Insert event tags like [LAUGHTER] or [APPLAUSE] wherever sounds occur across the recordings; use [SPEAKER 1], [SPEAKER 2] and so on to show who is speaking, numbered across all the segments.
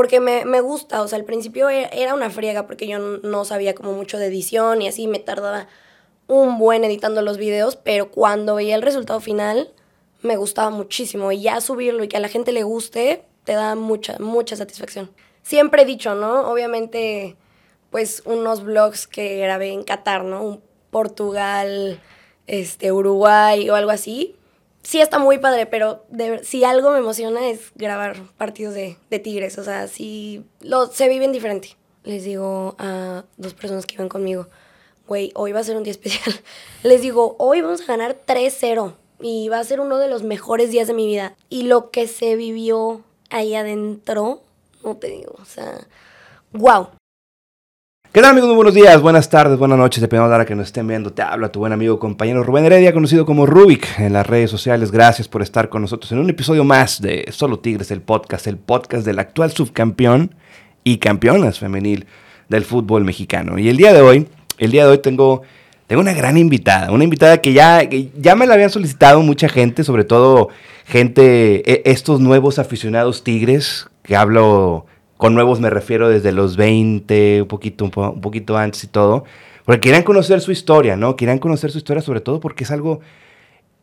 [SPEAKER 1] porque me, me gusta, o sea, al principio e- era una friega porque yo no sabía como mucho de edición y así me tardaba un buen editando los videos, pero cuando veía el resultado final me gustaba muchísimo y ya subirlo y que a la gente le guste te da mucha, mucha satisfacción. Siempre he dicho, ¿no? Obviamente, pues unos vlogs que grabé en Qatar, ¿no? Portugal, este, Uruguay o algo así. Sí está muy padre, pero si algo me emociona es grabar partidos de, de Tigres. O sea, sí lo, se viven diferente. Les digo a dos personas que iban conmigo, güey, hoy va a ser un día especial. [LAUGHS] Les digo, hoy vamos a ganar 3-0 y va a ser uno de los mejores días de mi vida. Y lo que se vivió ahí adentro, no te digo, o sea, wow.
[SPEAKER 2] ¿Qué tal amigos? Muy buenos días, buenas tardes, buenas noches, dependiendo de la hora que nos estén viendo. Te habla tu buen amigo compañero Rubén Heredia, conocido como Rubik en las redes sociales. Gracias por estar con nosotros en un episodio más de Solo Tigres, el podcast, el podcast del actual subcampeón y campeonas femenil del fútbol mexicano. Y el día de hoy, el día de hoy tengo, tengo una gran invitada, una invitada que ya, que ya me la habían solicitado mucha gente, sobre todo gente, e- estos nuevos aficionados tigres, que hablo con nuevos me refiero desde los 20, un poquito, un, po- un poquito antes y todo, porque querían conocer su historia, ¿no? Querían conocer su historia sobre todo porque es algo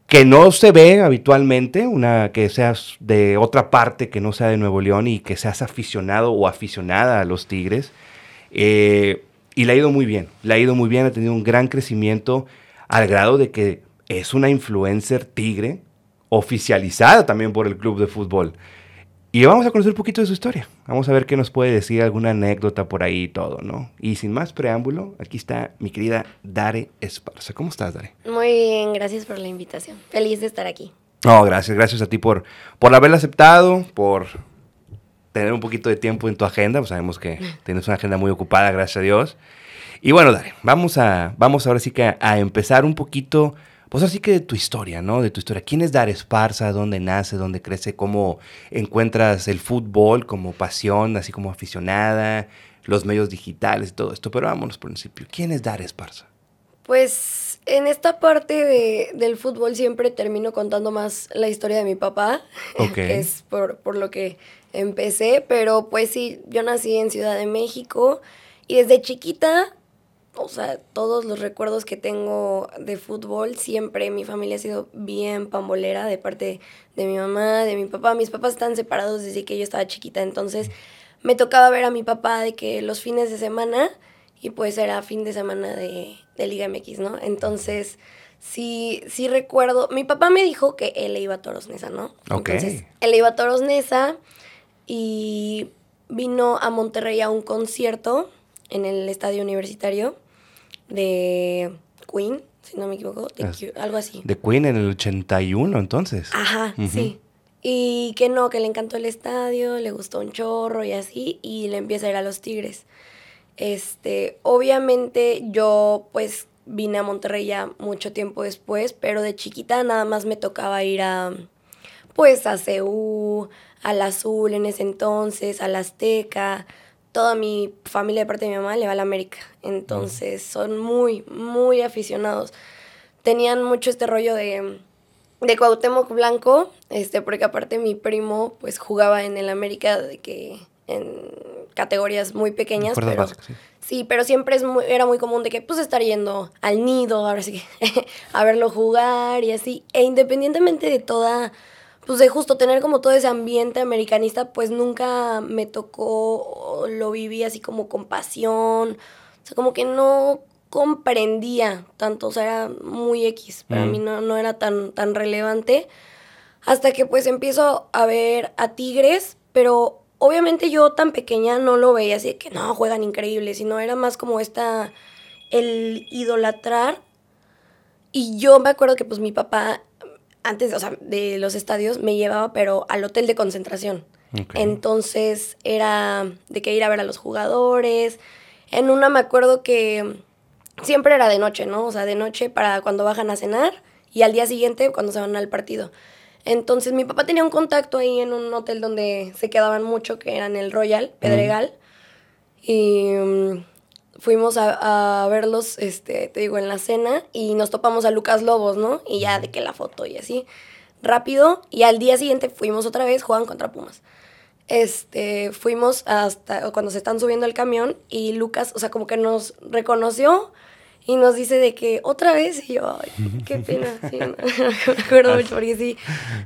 [SPEAKER 2] que no se ve habitualmente, una que seas de otra parte que no sea de Nuevo León y que seas aficionado o aficionada a los Tigres. Eh, y le ha ido muy bien, le ha ido muy bien, ha tenido un gran crecimiento al grado de que es una influencer tigre oficializada también por el club de fútbol. Y vamos a conocer un poquito de su historia. Vamos a ver qué nos puede decir, alguna anécdota por ahí y todo, ¿no? Y sin más preámbulo, aquí está mi querida Dare Esparza. ¿Cómo estás, Dare?
[SPEAKER 1] Muy bien, gracias por la invitación. Feliz de estar aquí.
[SPEAKER 2] No, gracias, gracias a ti por, por haberla aceptado, por tener un poquito de tiempo en tu agenda. Pues sabemos que [LAUGHS] tienes una agenda muy ocupada, gracias a Dios. Y bueno, Dare, vamos a, vamos ahora sí que a, a empezar un poquito, pues así que de tu historia, ¿no? De tu historia. ¿Quién es Dare Esparza? ¿Dónde nace? ¿Dónde crece? ¿Cómo encuentras el fútbol como pasión, así como aficionada? Los medios digitales y todo esto. Pero vámonos por el principio. ¿Quién es Dare Esparza?
[SPEAKER 1] Pues en esta parte de- del fútbol siempre termino contando más la historia de mi papá, [LAUGHS]
[SPEAKER 2] Ok.
[SPEAKER 1] que es por, por lo que empecé, pero pues sí, yo nací en Ciudad de México y desde chiquita, o sea, todos los recuerdos que tengo de fútbol, siempre mi familia ha sido bien pambolera de parte de mi mamá, de mi papá. Mis papás están separados desde que yo estaba chiquita, entonces me tocaba ver a mi papá de que los fines de semana y pues era fin de semana de, de Liga MX, ¿no? Entonces, sí, sí recuerdo, mi papá me dijo que él le iba a Toros Neza, ¿no?
[SPEAKER 2] Ok.
[SPEAKER 1] Entonces, él le iba a Toros Neza y vino a Monterrey a un concierto en el estadio universitario de Queen, si no me equivoco, de algo así.
[SPEAKER 2] De Queen en el 81, entonces.
[SPEAKER 1] Ajá, sí. Y que no, que le encantó el estadio, le gustó un chorro y así, y le empieza a ir a los Tigres. Este, obviamente yo pues vine a Monterrey ya mucho tiempo después, pero de chiquita nada más me tocaba ir a pues a CU, al Azul en ese entonces, al Azteca. Toda mi familia de parte de mi mamá le va a la América. Entonces son muy, muy aficionados. Tenían mucho este rollo de, de Cuauhtémoc Blanco, este, porque aparte mi primo pues jugaba en el América de que en categorías muy pequeñas,
[SPEAKER 2] Fuerzas
[SPEAKER 1] pero
[SPEAKER 2] básicas, sí.
[SPEAKER 1] sí, pero siempre es muy- era muy común de que pues estar yendo al nido, ahora sí que [LAUGHS] a verlo jugar y así, e independientemente de toda pues de justo tener como todo ese ambiente americanista, pues nunca me tocó, lo viví así como con pasión, o sea, como que no comprendía tanto, o sea, era muy X, para
[SPEAKER 2] Mm.
[SPEAKER 1] mí no, no era tan, tan relevante, hasta que pues empiezo a ver a Tigres, pero obviamente yo tan pequeña no lo veía así de que no, juegan increíble, sino era más como esta, el idolatrar, y yo me acuerdo que pues mi papá antes, o sea, de los estadios me llevaba, pero al hotel de concentración. Entonces era de que ir a ver a los jugadores. En una me acuerdo que siempre era de noche, ¿no? O sea, de noche para cuando bajan a cenar y al día siguiente cuando se van al partido. Entonces mi papá tenía un contacto ahí en un hotel donde se quedaban mucho, que era en el Royal, Pedregal. Y mm, fuimos a, a verlos, este, te digo, en la cena y nos topamos a Lucas Lobos, ¿no? Y ya de que la foto y así, rápido. Y al día siguiente fuimos otra vez, jugaban contra Pumas. este, fuimos hasta cuando se están subiendo el camión y Lucas, o sea, como que nos reconoció y nos dice de que otra vez y yo, ay, qué pena, sí, [LAUGHS] me acuerdo mucho porque sí,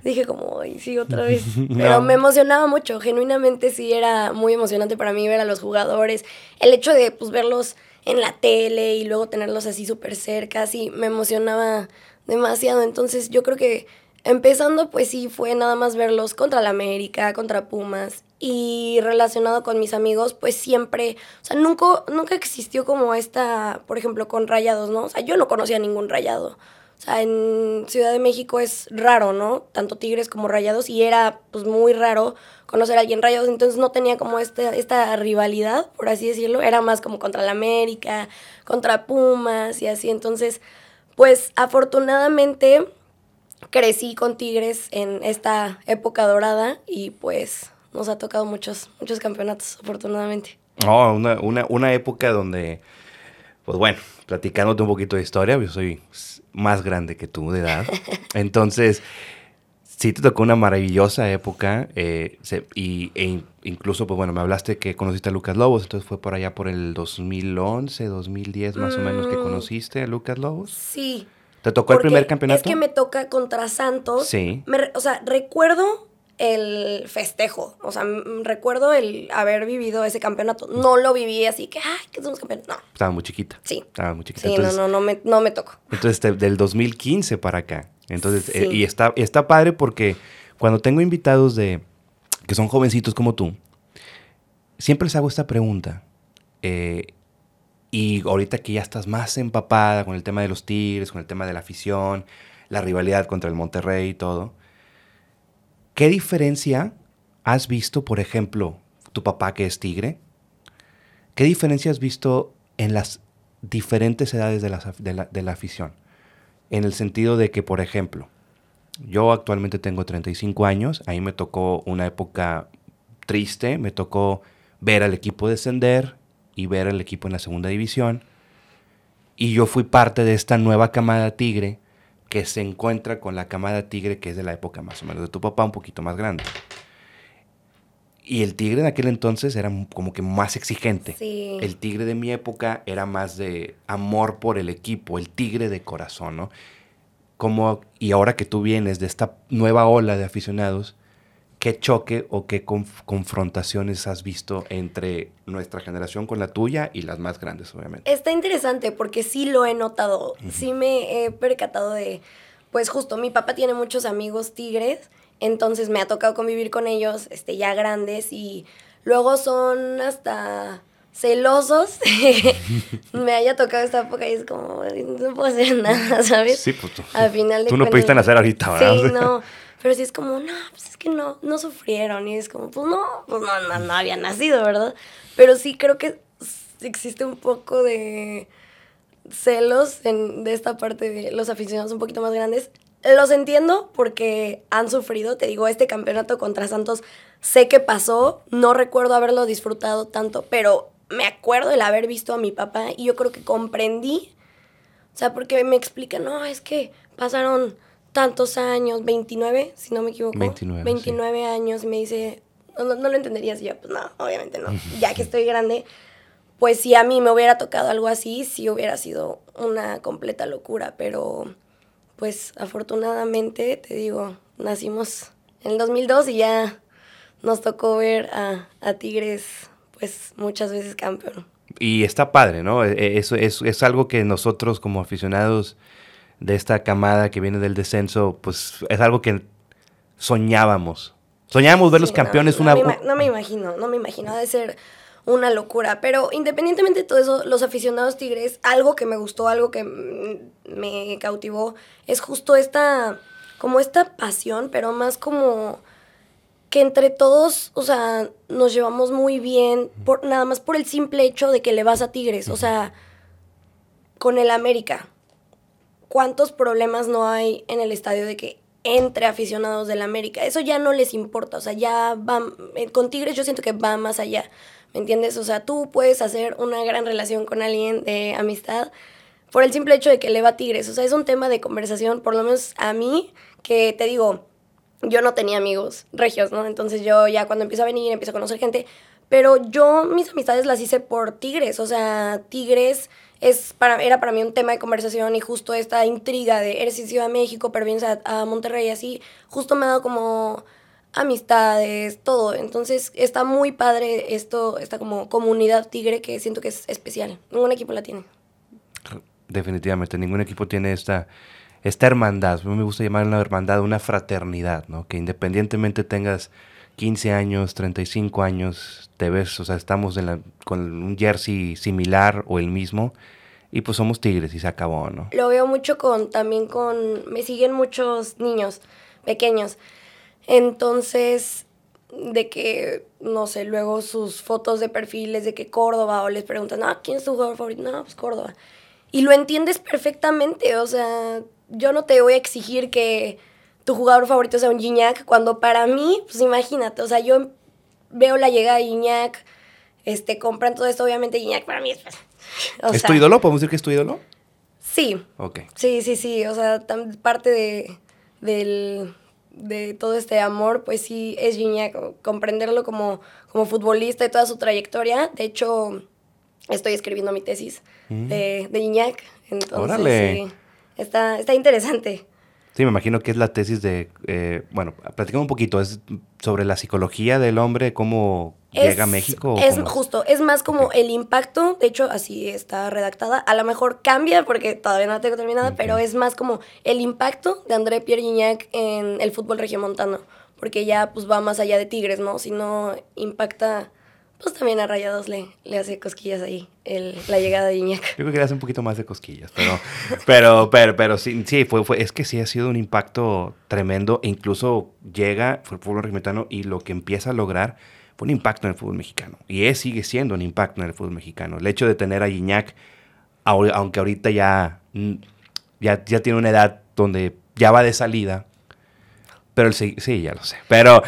[SPEAKER 1] dije como, ay, sí, otra vez, [LAUGHS] pero me emocionaba mucho, genuinamente sí era muy emocionante para mí ver a los jugadores, el hecho de pues verlos en la tele y luego tenerlos así súper cerca, sí, me emocionaba demasiado, entonces yo creo que empezando pues sí fue nada más verlos contra la América, contra Pumas y relacionado con mis amigos, pues siempre, o sea, nunca, nunca existió como esta, por ejemplo, con rayados, ¿no? O sea, yo no conocía ningún rayado. O sea, en Ciudad de México es raro, ¿no? Tanto tigres como rayados y era pues muy raro conocer a alguien rayados, entonces no tenía como esta, esta rivalidad, por así decirlo, era más como contra la América, contra Pumas y así, entonces, pues afortunadamente crecí con Tigres en esta época dorada y pues nos ha tocado muchos, muchos campeonatos, afortunadamente.
[SPEAKER 2] Oh, una, una, una época donde, pues bueno, platicándote un poquito de historia, yo soy más grande que tú de edad. [LAUGHS] Entonces, sí te tocó una maravillosa época eh, y, e incluso, pues bueno, me hablaste que conociste a Lucas Lobos, entonces fue por allá por el 2011, 2010 más o menos que mm. conociste a Lucas Lobos.
[SPEAKER 1] Sí.
[SPEAKER 2] ¿Te tocó el primer campeonato?
[SPEAKER 1] Es que me toca contra Santos.
[SPEAKER 2] Sí.
[SPEAKER 1] o sea, recuerdo el festejo. O sea, recuerdo el haber vivido ese campeonato. No lo viví así que, ay, que somos campeones. No.
[SPEAKER 2] Estaba muy chiquita.
[SPEAKER 1] Sí.
[SPEAKER 2] Estaba muy chiquita.
[SPEAKER 1] Sí, no, no, no me, no me tocó.
[SPEAKER 2] Entonces, del 2015 para acá. Entonces, eh, y está, está padre porque cuando tengo invitados de que son jovencitos como tú, siempre les hago esta pregunta. Eh, y ahorita que ya estás más empapada con el tema de los Tigres, con el tema de la afición, la rivalidad contra el Monterrey y todo, ¿Qué diferencia has visto, por ejemplo, tu papá que es tigre? ¿Qué diferencia has visto en las diferentes edades de la, afición? En el sentido de que, por ejemplo, yo actualmente tengo 35 años, ahí me tocó una época triste, me tocó ver al equipo descender y ver al equipo en la segunda división. Y yo fui parte de esta nueva camada tigre que se encuentra con la camada tigre que es de la época más o menos de tu papá, un poquito más grande. Y el tigre de aquel entonces era como que más exigente. El tigre de mi época era más de amor por el equipo, el tigre de corazón, ¿no? Como, y ahora que tú vienes de esta nueva ola de aficionados, ¿qué choque o qué confrontaciones has visto entre nuestra generación con la tuya y las más grandes, obviamente?
[SPEAKER 1] Está interesante porque sí lo he notado, sí me he percatado de, pues justo, mi papá tiene muchos amigos tigres, entonces me ha tocado convivir con ellos este, ya grandes y luego son hasta celosos [LAUGHS] me haya tocado esta época y es como no puedo hacer nada, [LAUGHS] ¿sabes?
[SPEAKER 2] Sí, pues tú,
[SPEAKER 1] Al final de
[SPEAKER 2] tú no pudiste nacer ahorita, ¿verdad?
[SPEAKER 1] Sí, no. Pero sí es como, no, pues es que no, no sufrieron. Y es como, pues no, pues no, no, no había nacido, ¿verdad? Pero sí creo que existe un poco de celos en, de esta parte de los aficionados un poquito más grandes. Los entiendo porque han sufrido, te digo, este campeonato contra Santos sé que pasó, no recuerdo haberlo disfrutado tanto, pero me acuerdo el haber visto a mi papá y yo creo que comprendí, o sea, porque me explica, no, es que pasaron tantos años, 29, si no me equivoco.
[SPEAKER 2] 29.
[SPEAKER 1] 29 años, me dice, no, lo entenderías yo, pues no, obviamente no. [LAUGHS] ya que estoy grande, pues si a mí me hubiera tocado algo así, sí hubiera sido una completa locura, pero pues afortunadamente, te digo, nacimos en el 2002 y ya nos tocó ver a, a Tigres pues muchas veces campeón.
[SPEAKER 2] Y está padre, ¿no? E, e, eso es, es algo que nosotros como aficionados de esta camada que viene del descenso, pues es algo que soñábamos. Soñábamos ver los campeones
[SPEAKER 1] no,
[SPEAKER 2] una...
[SPEAKER 1] Me no me imagino, no me imagino, de ser una locura. Pero independientemente de todo eso, los aficionados tigres, algo que me gustó, algo que me cautivó, es justo esta, como esta pasión, pero más como que entre todos, o sea, nos llevamos muy bien, por, nada más por el simple hecho de que le vas a Tigres, o sea, con el América cuántos problemas no hay en el estadio de que entre aficionados del América. Eso ya no les importa, o sea, ya va, eh, con Tigres yo siento que va más allá, ¿me entiendes? O sea, tú puedes hacer una gran relación con alguien de amistad por el simple hecho de que le va a Tigres, o sea, es un tema de conversación, por lo menos a mí, que te digo, yo no tenía amigos regios, ¿no? Entonces yo ya cuando empiezo a venir, empiezo a conocer gente, pero yo mis amistades las hice por Tigres, o sea, Tigres es para, era para mí un tema de conversación y justo esta intriga de eres de Ciudad de México, pero vienes a, a Monterrey así, justo me ha dado como amistades, todo. Entonces está muy padre esto, esta como comunidad tigre que siento que es especial. Ningún equipo la tiene.
[SPEAKER 2] Definitivamente, ningún equipo tiene esta, esta hermandad. A mí me gusta llamar una hermandad una fraternidad, ¿no? Que independientemente tengas 15 años, 35 años, te ves, o sea, estamos con un jersey similar o el mismo y pues somos tigres y se acabó, ¿no?
[SPEAKER 1] Lo veo mucho con, también con, me siguen muchos niños pequeños. Entonces, de que, no sé, luego sus fotos de perfiles de que Córdoba o les preguntan, ah, ¿quién es tu jugador favorito? No, pues Córdoba. Y lo entiendes perfectamente, o sea, yo no te voy a exigir que tu jugador favorito sea un Gignac, cuando para mí, pues imagínate, o sea, yo veo la llegada de Gignac, este, compran todo esto, obviamente Gignac para mí es...
[SPEAKER 2] O ¿Es tu ídolo? ¿Podemos decir que es tu ídolo?
[SPEAKER 1] Sí.
[SPEAKER 2] Ok.
[SPEAKER 1] Sí, sí, sí, o sea, parte de, del, de todo este amor, pues sí, es Gignac, comprenderlo como, como futbolista y toda su trayectoria. De hecho, estoy escribiendo mi tesis mm. de, de Gignac, entonces sí, está, está interesante.
[SPEAKER 2] Sí, me imagino que es la tesis de, eh, bueno, platicamos un poquito, es sobre la psicología del hombre, cómo llega a México.
[SPEAKER 1] Es justo, es más como el impacto, de hecho así está redactada, a lo mejor cambia porque todavía no la tengo terminada, pero es más como el impacto de André Pierre Gignac en el fútbol regiomontano, porque ya pues va más allá de Tigres, ¿no? Si no impacta pues también a Rayados le, le hace cosquillas ahí el, la llegada de Iñak.
[SPEAKER 2] Yo creo que le hace un poquito más de cosquillas, pero, [LAUGHS] pero, pero, pero sí, sí fue, fue, es que sí ha sido un impacto tremendo e incluso llega, fue el fútbol argentino y lo que empieza a lograr fue un impacto en el fútbol mexicano. Y es, sigue siendo un impacto en el fútbol mexicano. El hecho de tener a Iñak, aunque ahorita ya, ya, ya tiene una edad donde ya va de salida, pero el sí, ya lo sé. Pero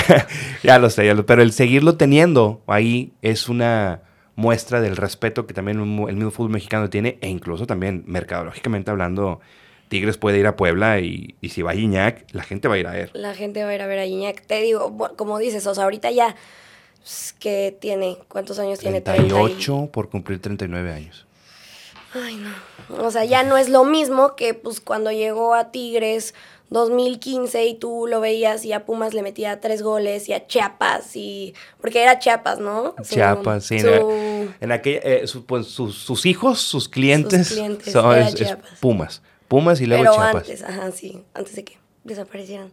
[SPEAKER 2] [LAUGHS] ya lo sé, pero el seguirlo teniendo ahí es una muestra del respeto que también el mismo fútbol mexicano tiene e incluso también mercadológicamente hablando, Tigres puede ir a Puebla y, si va a Iñak, la gente va a ir a ver.
[SPEAKER 1] La gente va a ir a ver a Iñak. Te digo, como dices, o sea, ahorita ya pues, que tiene, ¿cuántos años tiene?
[SPEAKER 2] 38 por cumplir 39 años.
[SPEAKER 1] Ay, no. O sea, ya no es lo mismo que pues cuando llegó a Tigres 2015 y tú lo veías y a Pumas le metía tres goles y a Chiapas y porque era Chiapas, ¿no?
[SPEAKER 2] Chiapas, sí. En aquella, eh, pues, sus, hijos, sus clientes, son Pumas, Pumas y luego
[SPEAKER 1] Pero
[SPEAKER 2] Chiapas.
[SPEAKER 1] antes, ajá, sí, antes de que desaparecieran.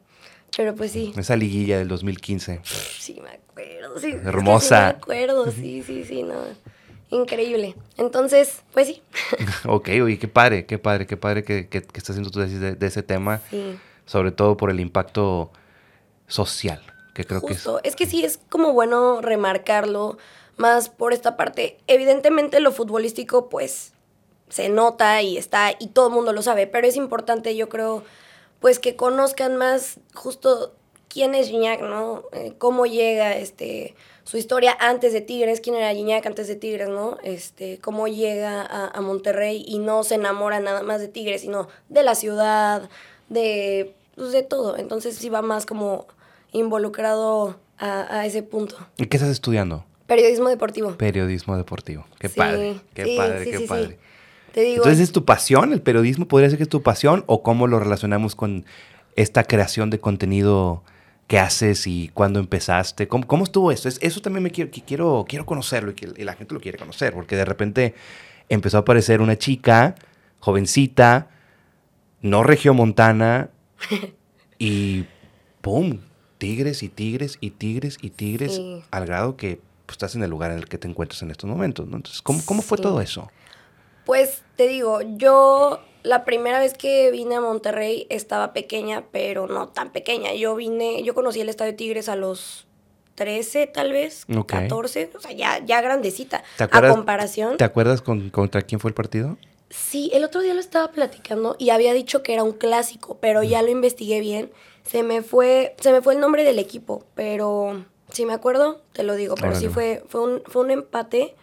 [SPEAKER 1] Pero pues sí.
[SPEAKER 2] Esa liguilla del 2015.
[SPEAKER 1] Sí, me acuerdo, sí.
[SPEAKER 2] Hermosa.
[SPEAKER 1] me acuerdo, sí, sí, sí, no. Increíble. Entonces, pues sí. [LAUGHS]
[SPEAKER 2] ok, oye, qué padre, qué padre, qué padre que, que, estás haciendo tu tesis de, ese tema. Sí. Sobre todo por el impacto social, que creo que es.
[SPEAKER 1] Es que sí, es como bueno remarcarlo, más por esta parte. Evidentemente lo futbolístico, pues, se nota y está, y todo el mundo lo sabe, pero es importante, yo creo, pues, que conozcan más justo quién es Gignac, ¿no? Eh, cómo llega, este su historia antes de Tigres, quién era Gignac antes de Tigres, ¿no? Este, cómo llega a, Monterrey y no se enamora nada más de Tigres, sino de la ciudad, de, pues, de todo. Entonces sí va más como involucrado a, ese punto.
[SPEAKER 2] ¿Y qué estás estudiando?
[SPEAKER 1] Periodismo deportivo.
[SPEAKER 2] Periodismo deportivo. Qué padre, qué padre, qué padre. Te digo, Entonces, ¿es tu pasión? ¿El periodismo podría ser que es tu pasión? ¿O cómo lo relacionamos con esta creación de contenido qué haces y cuándo empezaste. ¿Cómo, cómo estuvo eso? eso también me quiero, quiero, quiero conocerlo y que la gente lo quiere conocer, porque de repente empezó a aparecer una chica, jovencita, no regiomontana, [LAUGHS] y ¡pum! Tigres y tigres y tigres y tigres, al grado que pues, estás en el lugar en el que te encuentras en estos momentos. Entonces, ¿cómo, cómo fue todo eso?
[SPEAKER 1] Pues te digo, yo la primera vez que vine a Monterrey estaba pequeña, pero no tan pequeña. Yo vine, yo conocí el Estadio Tigres a los 13 tal vez, 14, o sea, ya, ya grandecita. a comparación.
[SPEAKER 2] ¿Te acuerdas con, contra quién fue el partido?
[SPEAKER 1] Sí, el otro día lo estaba platicando y había dicho que era un clásico, pero ya lo investigué bien. Se me fue, se me fue el nombre del equipo, pero si me acuerdo, te lo digo, pero sí fue, fue un, fue un empate,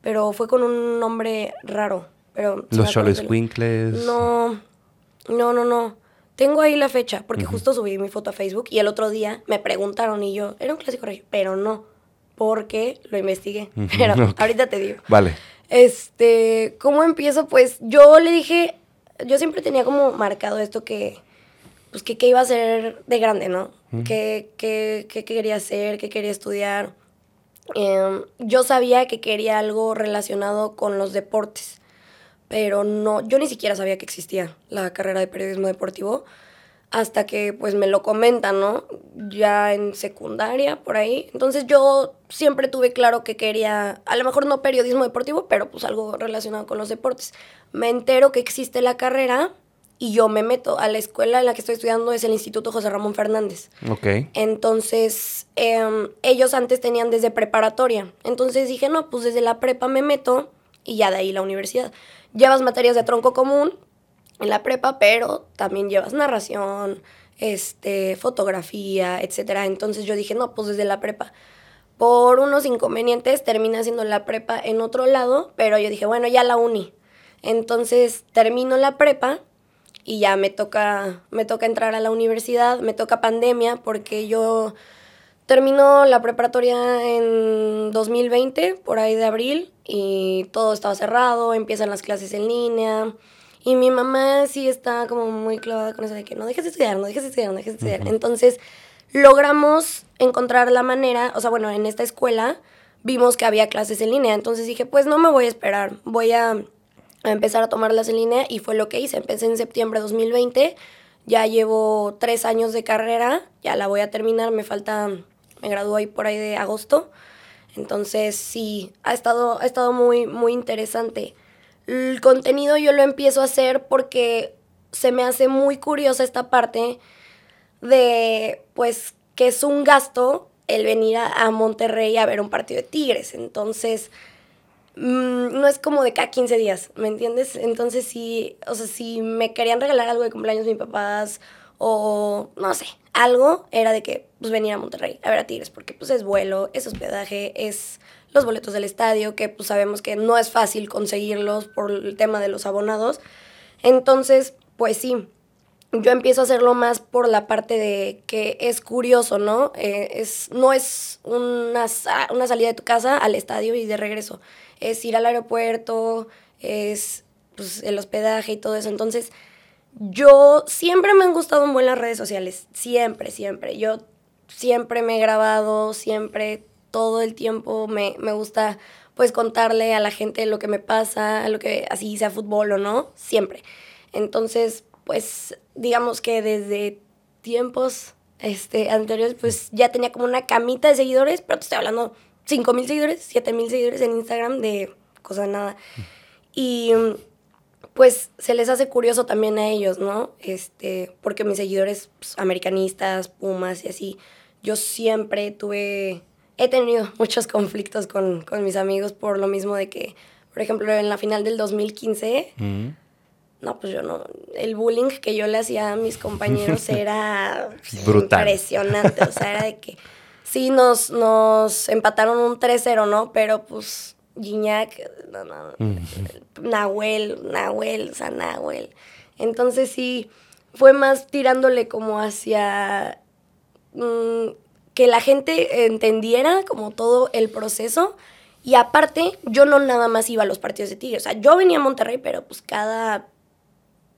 [SPEAKER 1] pero fue con un nombre raro. Pero
[SPEAKER 2] Los Choles Quinkles.
[SPEAKER 1] No, no, no, no. Tengo ahí la fecha, porque justo subí mi foto a Facebook y el otro día me preguntaron y yo, era un clásico regio, pero no, porque lo investigué. [LAUGHS] Pero ahorita te digo.
[SPEAKER 2] Vale.
[SPEAKER 1] Este, ¿cómo empiezo? Pues yo le dije, yo siempre tenía como marcado esto que, pues que qué iba a ser de grande, ¿no? ¿Qué, qué, qué quería hacer, qué quería estudiar. Em, yo sabía que quería algo relacionado con los deportes pero no, yo ni siquiera sabía que existía la carrera de periodismo deportivo hasta que pues me lo comentan, ¿no? Ya en secundaria, por ahí. Entonces yo siempre tuve claro que quería, a lo mejor no periodismo deportivo, pero pues algo relacionado con los deportes. Me entero que existe la carrera y yo me meto a la escuela en la que estoy estudiando, es el Instituto José Ramón Fernández.
[SPEAKER 2] Ok.
[SPEAKER 1] Entonces, em, ellos antes tenían desde preparatoria. Entonces dije, no, pues desde la prepa me meto y ya de ahí la universidad llevas materias de tronco común en la prepa, pero también llevas narración, este, fotografía, etcétera. Entonces yo dije, no, pues desde la prepa. Por unos inconvenientes terminé haciendo la prepa en otro lado, pero yo dije, bueno, ya la uni. Entonces termino la prepa y ya me toca, me toca entrar a la universidad, me toca pandemia porque yo termino la preparatoria en 2020, por ahí de abril, y todo estaba cerrado, empiezan las clases en línea. Y mi mamá sí está como muy clavada con eso de que no dejes de estudiar, no dejes de estudiar, no dejes de estudiar. Entonces logramos encontrar la manera, o sea, bueno, en esta escuela vimos que había clases en línea, entonces dije, pues no me voy a esperar, voy a, a empezar a tomarlas en línea y fue lo que hice. Empecé en septiembre de 2020, ya llevo tres años de carrera, ya la voy a terminar, me falta, me graduó ahí por ahí de agosto. Entonces, sí, ha estado, ha estado muy, muy interesante. El contenido yo lo empiezo a hacer porque se me hace muy curiosa esta parte de, pues, que es un gasto el venir a, Monterrey a ver un partido de Tigres. Entonces, mm, no es como de cada 15 días, ¿me entiendes? Entonces, sí, o sea, si me querían regalar algo de cumpleaños mis papás o no sé, algo era de que pues venir a Monterrey a ver a Tigres porque pues es vuelo, es hospedaje, es los boletos del estadio que pues sabemos que no es fácil conseguirlos por el tema de los abonados. Entonces, pues sí, yo empiezo a hacerlo más por la parte de que es curioso, ¿no? Eh, es, no es una, una salida de tu casa al estadio y de regreso. Es ir al aeropuerto, es pues, el hospedaje y todo eso. Entonces, yo siempre me han gustado en buenas redes sociales, siempre, siempre. Yo siempre me he grabado, siempre, todo el tiempo me, gusta pues contarle a la gente lo que me pasa, lo que así sea fútbol o no, siempre. Entonces, pues digamos que desde tiempos este, anteriores, pues ya tenía como una camita de seguidores, pero te estoy hablando 5 mil seguidores, 7 mil seguidores en Instagram de cosa nada. Y pues se les hace curioso también a ellos, ¿no? Este, porque mis seguidores pues, americanistas, pumas y así, yo siempre tuve, he tenido [LAUGHS] muchos conflictos con, mis amigos por lo mismo de que, por ejemplo, en la final del 2015, no, pues yo no, el bullying que yo le hacía a mis compañeros [LAUGHS] era impresionante, o sea, era de que sí nos, nos empataron un 3-0, ¿no? Pero pues Gignac, no, no, Nahuel, Nahuel, o sea, Nahuel. Entonces sí, fue más tirándole como hacia mm, que la gente entendiera como todo el proceso. Y aparte, yo no nada más iba a los partidos de Tigres. O sea, yo venía a Monterrey, pero pues cada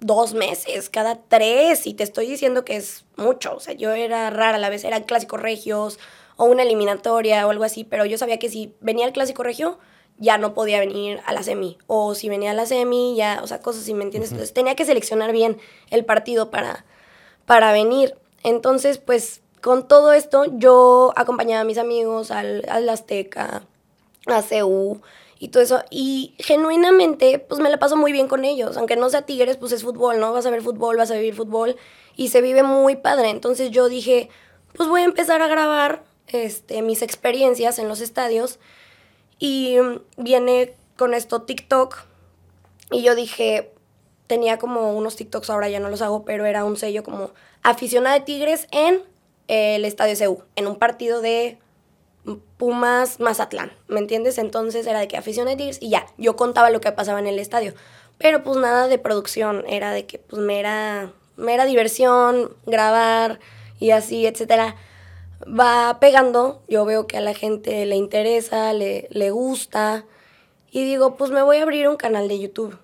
[SPEAKER 1] dos meses, cada tres, y te estoy diciendo que es mucho. O sea, yo era rara a la vez, eran clásicos regios o una eliminatoria o algo así, pero yo sabía que si venía el clásico regio, ya no podía venir a la semi. O si venía a la semi, ya, o sea, cosas así, ¿me entiendes? Entonces tenía que seleccionar bien el partido para, para venir. Entonces, pues con todo esto, yo acompañaba a mis amigos al, al Azteca, a CU y todo eso. Y genuinamente, pues me la paso muy bien con ellos. Aunque no sea Tigres, pues es fútbol, ¿no? Vas a ver fútbol, vas a vivir fútbol. Y se vive muy padre. Entonces yo dije, pues voy a empezar a grabar este, mis experiencias en los estadios y viene con esto TikTok. Y yo dije, tenía como unos TikToks, ahora ya no los hago, pero era un sello como aficionada de Tigres en el Estadio CU, en un partido de Pumas Mazatlán, ¿me entiendes? Entonces era de que aficionada de Tigres y ya, yo contaba lo que pasaba en el estadio. Pero pues nada de producción, era de que pues me era era diversión, grabar y así, etcétera, va pegando. Yo veo que a la gente le interesa, le, le gusta. Y digo, pues me voy a abrir un canal de YouTube.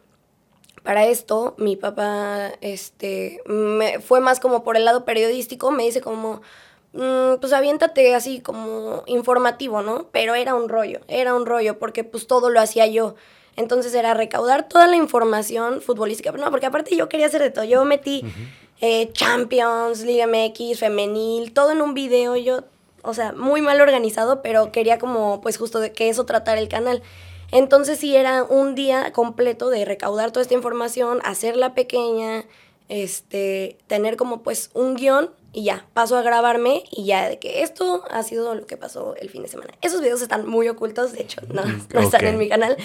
[SPEAKER 1] Para esto, mi papá este, me, fue más como por el lado periodístico, me dice como, mm, pues aviéntate así como informativo, ¿no? Pero era un rollo, era un rollo, porque pues todo lo hacía yo. Entonces era recaudar toda la información futbolística. No, porque aparte yo quería hacer de todo. Yo metí eh, Champions, Liga MX, femenil, todo en un video. Yo, o sea, muy mal organizado, pero quería como, pues justo de que eso tratara el canal. Entonces sí era un día completo de recaudar toda esta información, hacerla pequeña, este, tener como pues un guion y ya, paso a grabarme y ya de que esto ha sido lo que pasó el fin de semana. Esos videos están muy ocultos, de hecho, no, están en mi canal.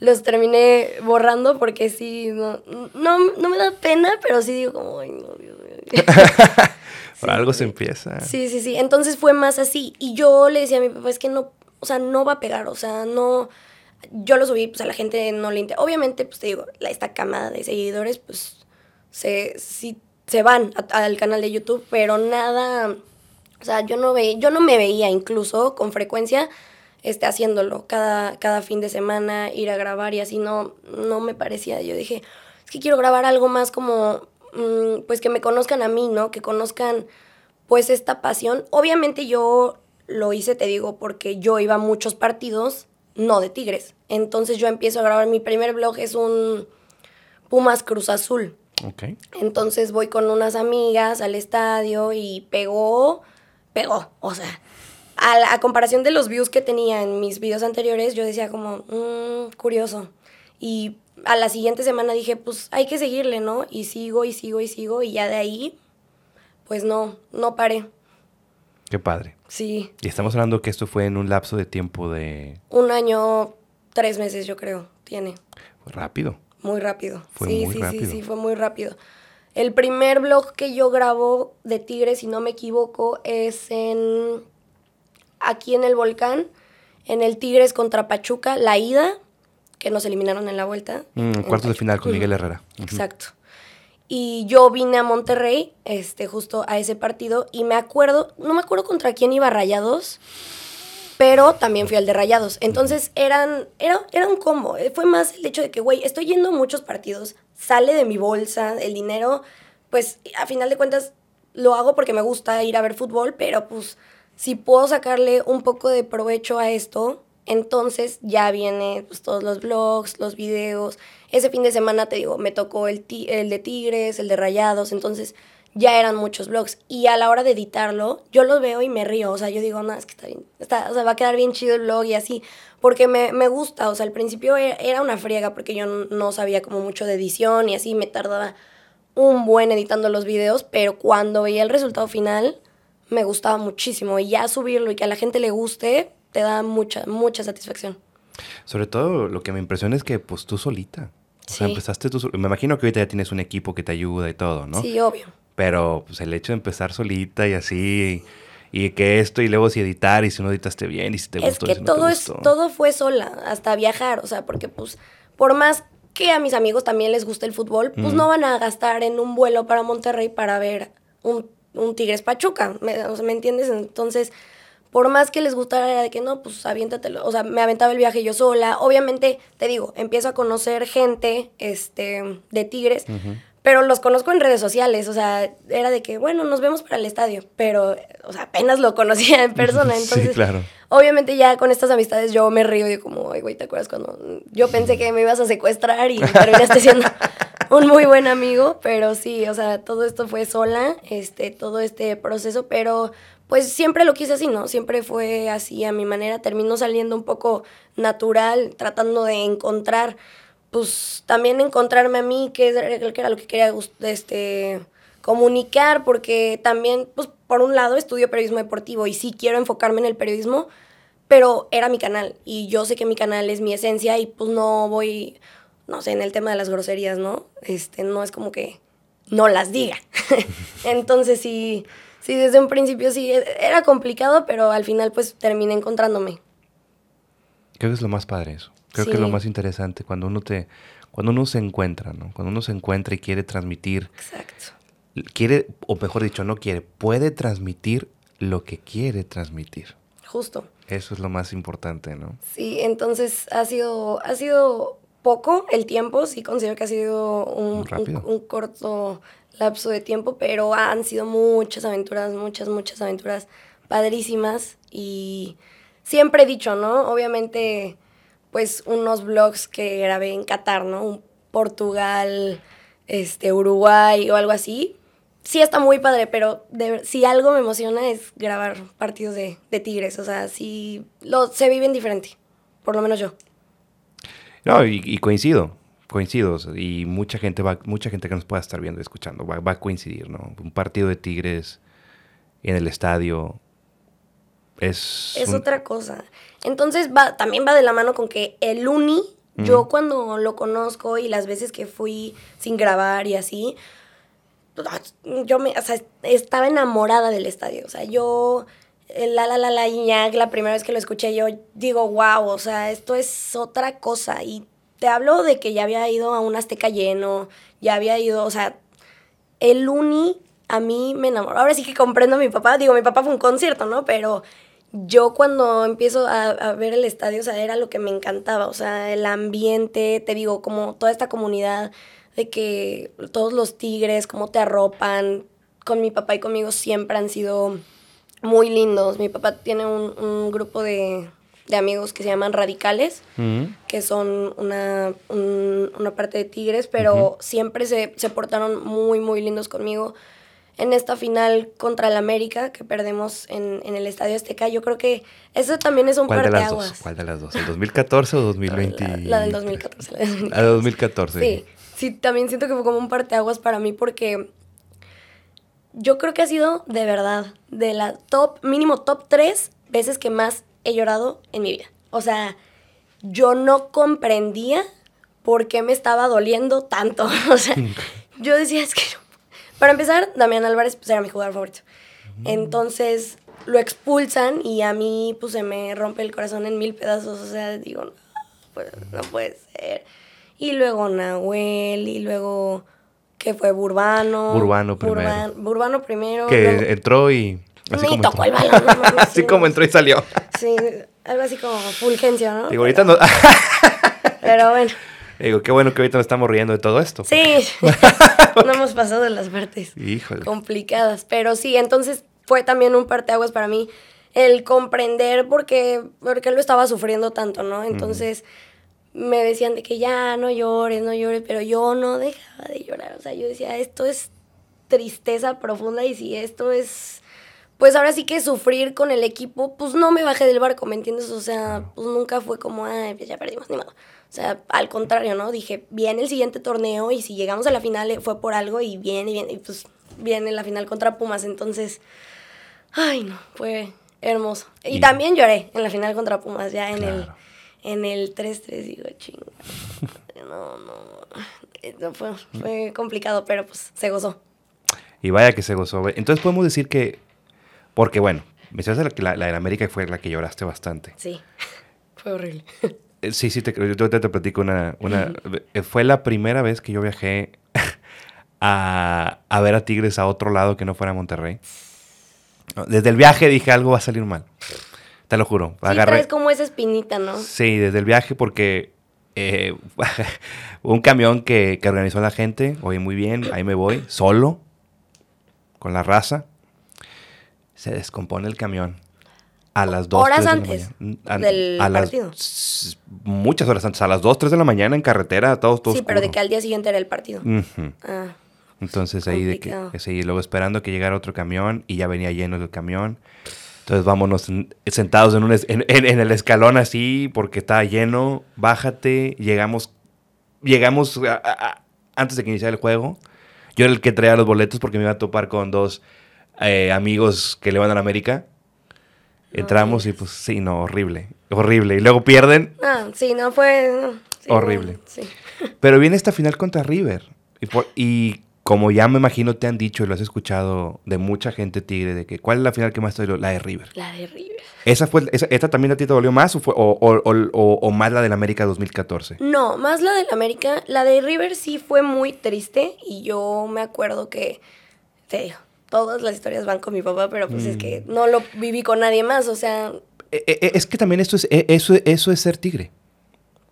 [SPEAKER 1] Los terminé borrando porque sí, no, no, me da pena, pero sí digo como, ay, no, [LAUGHS]
[SPEAKER 2] Por algo se empieza.
[SPEAKER 1] Sí, sí, sí. Entonces fue más así. Y yo le decía a mi papá, es que no, o sea, no va a pegar, o sea, no yo lo subí, pues a la gente no le interesa. Obviamente, pues te digo, la, esta camada de seguidores, pues se, sí, se van al canal de YouTube, pero nada, o sea, yo no, ve, yo no me veía incluso con frecuencia este, haciéndolo cada, cada fin de semana, ir a grabar y así no, no me parecía. Yo dije, es que quiero grabar algo más como, pues que me conozcan a mí, ¿no? Que conozcan pues esta pasión. Obviamente yo lo hice, te digo, porque yo iba a muchos partidos no de Tigres. Entonces yo empiezo a grabar, mi primer blog es un Pumas Cruz Azul. Okay. Entonces voy con unas amigas al estadio y pegó, pegó, o sea, a, la, comparación de los views que tenía en mis videos anteriores, yo decía como, mmm, curioso. Y a la siguiente semana dije, pues hay que seguirle, ¿no? Y sigo y sigo y sigo y ya de ahí, pues no, no paré.
[SPEAKER 2] Qué padre.
[SPEAKER 1] Sí.
[SPEAKER 2] Y estamos hablando que esto fue en un lapso de tiempo de...
[SPEAKER 1] Un año, tres meses yo creo, tiene.
[SPEAKER 2] Rápido.
[SPEAKER 1] Muy rápido.
[SPEAKER 2] Fue
[SPEAKER 1] sí,
[SPEAKER 2] muy
[SPEAKER 1] sí,
[SPEAKER 2] rápido.
[SPEAKER 1] sí, sí, fue muy rápido. El primer blog que yo grabo de Tigres, si no me equivoco, es en... Aquí en el volcán, en el Tigres contra Pachuca, la ida, que nos eliminaron en la vuelta.
[SPEAKER 2] Mm, cuartos de final con Miguel Herrera.
[SPEAKER 1] Exacto. Y yo vine a Monterrey, este, justo a ese partido, y me acuerdo, no me acuerdo contra quién iba Rayados, pero también fui al de Rayados. Entonces eran, era, era un combo. Eh, fue más el hecho de que, güey, estoy yendo a muchos partidos, sale de mi bolsa el dinero, pues a final de cuentas lo hago porque me gusta ir a ver fútbol, pero pues si puedo sacarle un poco de provecho a esto, entonces ya viene pues, todos los blogs, los videos. Ese fin de semana, te digo, me tocó el, el de Tigres, el de Rayados, entonces ya eran muchos blogs. Y a la hora de editarlo, yo lo veo y me río. O sea, yo digo, no, es que está bien. Está, o sea, va a quedar bien chido el blog y así. Porque me, me gusta. O sea, al principio e, era una friega porque yo no sabía como mucho de edición y así me tardaba un buen editando los videos. Pero cuando veía el resultado final, me gustaba muchísimo. Y ya subirlo y que a la gente le guste, te da mucha, mucha satisfacción.
[SPEAKER 2] Sobre todo lo que me impresiona es que pues tú solita. O sea, empezaste tú, me imagino que ahorita ya tienes un equipo que te ayuda y todo, ¿no?
[SPEAKER 1] Sí, obvio.
[SPEAKER 2] Pero pues el hecho de empezar solita y así y que esto y luego si editar y si no editaste bien y si te gustó.
[SPEAKER 1] Es que todo es todo fue sola, hasta viajar, o sea, porque pues por más que a mis amigos también les guste el fútbol, pues no van a gastar en un vuelo para Monterrey para ver un, un Tigres Pachuca, ¿me, ¿me entiendes? Entonces, por más que les gustara, era de que no, pues aviéntatelo. O sea, me aventaba el viaje yo sola. Obviamente, te digo, empiezo a conocer gente este, de Tigres, pero los conozco en redes sociales. O sea, era de que, bueno, nos vemos para el estadio, pero, o sea, apenas lo conocía en persona. [LAUGHS] Entonces,
[SPEAKER 2] sí, claro.
[SPEAKER 1] obviamente, ya con estas amistades yo me río y como, ay, güey, ¿te acuerdas cuando yo pensé que me ibas a secuestrar y [LAUGHS] terminaste siendo un muy buen amigo? Pero sí, o sea, todo esto fue sola, este, todo este proceso, pero pues siempre lo quise así, ¿no? Siempre fue así a mi manera. Terminó saliendo un poco natural, tratando de encontrar, pues también encontrarme a mí, que era lo que quería este, comunicar, porque también, pues por un lado, estudio periodismo deportivo y sí quiero enfocarme en el periodismo, pero era mi canal y yo sé que mi canal es mi esencia y pues no voy, no sé, en el tema de las groserías, ¿no? Este, no es como que no las diga. [LAUGHS] Entonces sí sí, desde un principio sí, e, era complicado, pero al final pues terminé encontrándome.
[SPEAKER 2] Creo que es lo más padre eso. Creo que es lo más interesante cuando uno te, cuando uno se encuentra, ¿no? Cuando uno se encuentra y quiere transmitir
[SPEAKER 1] Exacto.
[SPEAKER 2] quiere, o mejor dicho, no quiere, puede transmitir lo que quiere transmitir.
[SPEAKER 1] Justo.
[SPEAKER 2] Eso es lo más importante, ¿no?
[SPEAKER 1] Sí, entonces ha sido, ha sido poco el tiempo, sí considero que ha sido un, un, un, corto lapso de tiempo, pero han sido muchas aventuras, muchas, muchas aventuras padrísimas y siempre he dicho, ¿no? Obviamente, pues unos vlogs que grabé en Qatar, ¿no? Un Portugal, este, Uruguay o algo así, sí está muy padre, pero si algo me emociona es grabar partidos de, Tigres. O sea, sí lo, se viven diferente, por lo menos yo.
[SPEAKER 2] No, y, coincido, coincido. Y mucha gente va, mucha gente que nos pueda estar viendo y escuchando va, a coincidir, ¿no? Un partido de Tigres en el estadio es...
[SPEAKER 1] Es otra cosa. Entonces va, también va de la mano con que el Uni, yo cuando lo conozco y las veces que fui sin grabar y así, yo me, o sea, estaba enamorada del estadio. O sea, yo, la la la la Iñak, la primera vez que lo escuché, yo digo, wow, o sea, esto es otra cosa. Y te hablo de que ya había ido a un Azteca lleno, ya había ido, o sea, el Uni a mí me enamoró. Ahora sí que comprendo a mi papá, digo, mi papá fue un concierto, ¿no? Pero yo cuando empiezo a, ver el estadio, o sea, era lo que me encantaba, o sea, el ambiente, te digo, como toda esta comunidad de que todos los tigres, cómo te arropan, con mi papá y conmigo siempre han sido muy lindos. Mi papá tiene un, grupo de, amigos que se llaman radicales, que son una, una, parte de tigres, pero siempre se, se, portaron muy, muy lindos conmigo. En esta final contra el América, que perdemos en, el Estadio Azteca, yo creo que eso también es un
[SPEAKER 2] ¿Cuál de las dos? ¿Cuál de las dos? ¿El 2014 o 2020?
[SPEAKER 1] La, la del 2014. La, del 2014.
[SPEAKER 2] la 2014.
[SPEAKER 1] Sí sí, también siento que fue como un parteaguas para mí porque yo creo que ha sido de verdad de la top, mínimo top tres veces que más he llorado en mi vida. O sea, yo no comprendía por qué me estaba doliendo tanto. [LAUGHS] O sea, yo decía, es que... Para empezar, Damián Álvarez pues, era mi jugador favorito. Entonces lo expulsan y a mí pues se me rompe el corazón en mil pedazos. O sea, digo, no, pues, no puede ser y luego Nahuel, y luego que fue Burbano.
[SPEAKER 2] Burbano primero.
[SPEAKER 1] Burbano primero.
[SPEAKER 2] Que entró y...
[SPEAKER 1] Así como tocó el balón. [LAUGHS]
[SPEAKER 2] así como entró y salió.
[SPEAKER 1] Sí, algo así como fulgencia, ¿no?
[SPEAKER 2] Digo, ahorita no... [LAUGHS]
[SPEAKER 1] pero bueno.
[SPEAKER 2] Digo, qué bueno que ahorita nos estamos riendo de todo esto.
[SPEAKER 1] Sí, [LAUGHS] no hemos pasado de las partes complicadas. Pero sí, entonces fue también un parteaguas para mí el comprender por qué, por qué lo estaba sufriendo tanto, ¿no? Entonces me decían de que ya no llores, no llores, pero yo no dejaba de llorar. O sea, yo decía, esto es tristeza profunda y si esto es, pues ahora sí que sufrir con el equipo, pues no me bajé del barco, ¿me entiendes? O sea, pues nunca fue como, ay, pues ya perdimos, ni modo. O sea, al contrario, ¿no? Dije, viene el siguiente torneo y si llegamos a la final eh, fue por algo y viene, y viene, y pues viene la final contra Pumas, entonces, ay, no, fue hermoso. Y, también lloré en la final contra Pumas, ya en el en el 3-3 digo, chinga. [LAUGHS] No, no. fue, fue complicado, pero pues se gozó.
[SPEAKER 2] Y vaya que se gozó. Entonces podemos decir que, porque bueno, me sabes la, la, la de América fue la que lloraste bastante.
[SPEAKER 1] Sí, [LAUGHS] fue horrible.
[SPEAKER 2] Eh, sí, sí, te, yo te, te platico una, una... Eh, fue la primera vez que yo viajé [LAUGHS] a, a ver a Tigres a otro lado que no fuera Monterrey. Desde el viaje dije algo va a salir mal. Te lo juro.
[SPEAKER 1] Sí, traes como esa espinita, ¿no?
[SPEAKER 2] Sí, desde el viaje porque eh, [LAUGHS] un camión que, que, organizó la gente, oye, muy bien, ahí me voy, solo, con la raza. Se descompone el camión a las 2,
[SPEAKER 1] Horas antes del partido.
[SPEAKER 2] muchas horas antes, a las 2, 3 de la mañana en carretera, todos, todos.
[SPEAKER 1] Sí, pero de que al día siguiente era el partido.
[SPEAKER 2] ah, Entonces ahí de que, que luego esperando que llegara otro camión y ya venía lleno el camión. Entonces vámonos sentados en, un en, el escalón así porque está lleno, bájate, llegamos, llegamos antes de que iniciara el juego. Yo era el que traía los boletos porque me iba a topar con dos eh, amigos que le van a la América. Entramos y pues sí, no, horrible, horrible. Y luego pierden.
[SPEAKER 1] Ah, sí, no fue...
[SPEAKER 2] horrible. [LAUGHS] Pero viene esta final contra River. Y, y como ya me imagino te han dicho y lo has escuchado de mucha gente tigre, de que ¿cuál es la final que más te dolió? La de River.
[SPEAKER 1] La de River.
[SPEAKER 2] ¿Esa fue, ¿Esta también a ti te dolió más o, fue, o, o, o, más la del América 2014?
[SPEAKER 1] No, más la del América. La de River sí fue muy triste y yo me acuerdo que te digo, todas las historias van con mi papá, pero pues es
[SPEAKER 2] Mm.
[SPEAKER 1] que no lo viví con nadie más, o sea,
[SPEAKER 2] Eh, eh, Es que también esto es, eh, eso, eso es ser tigre.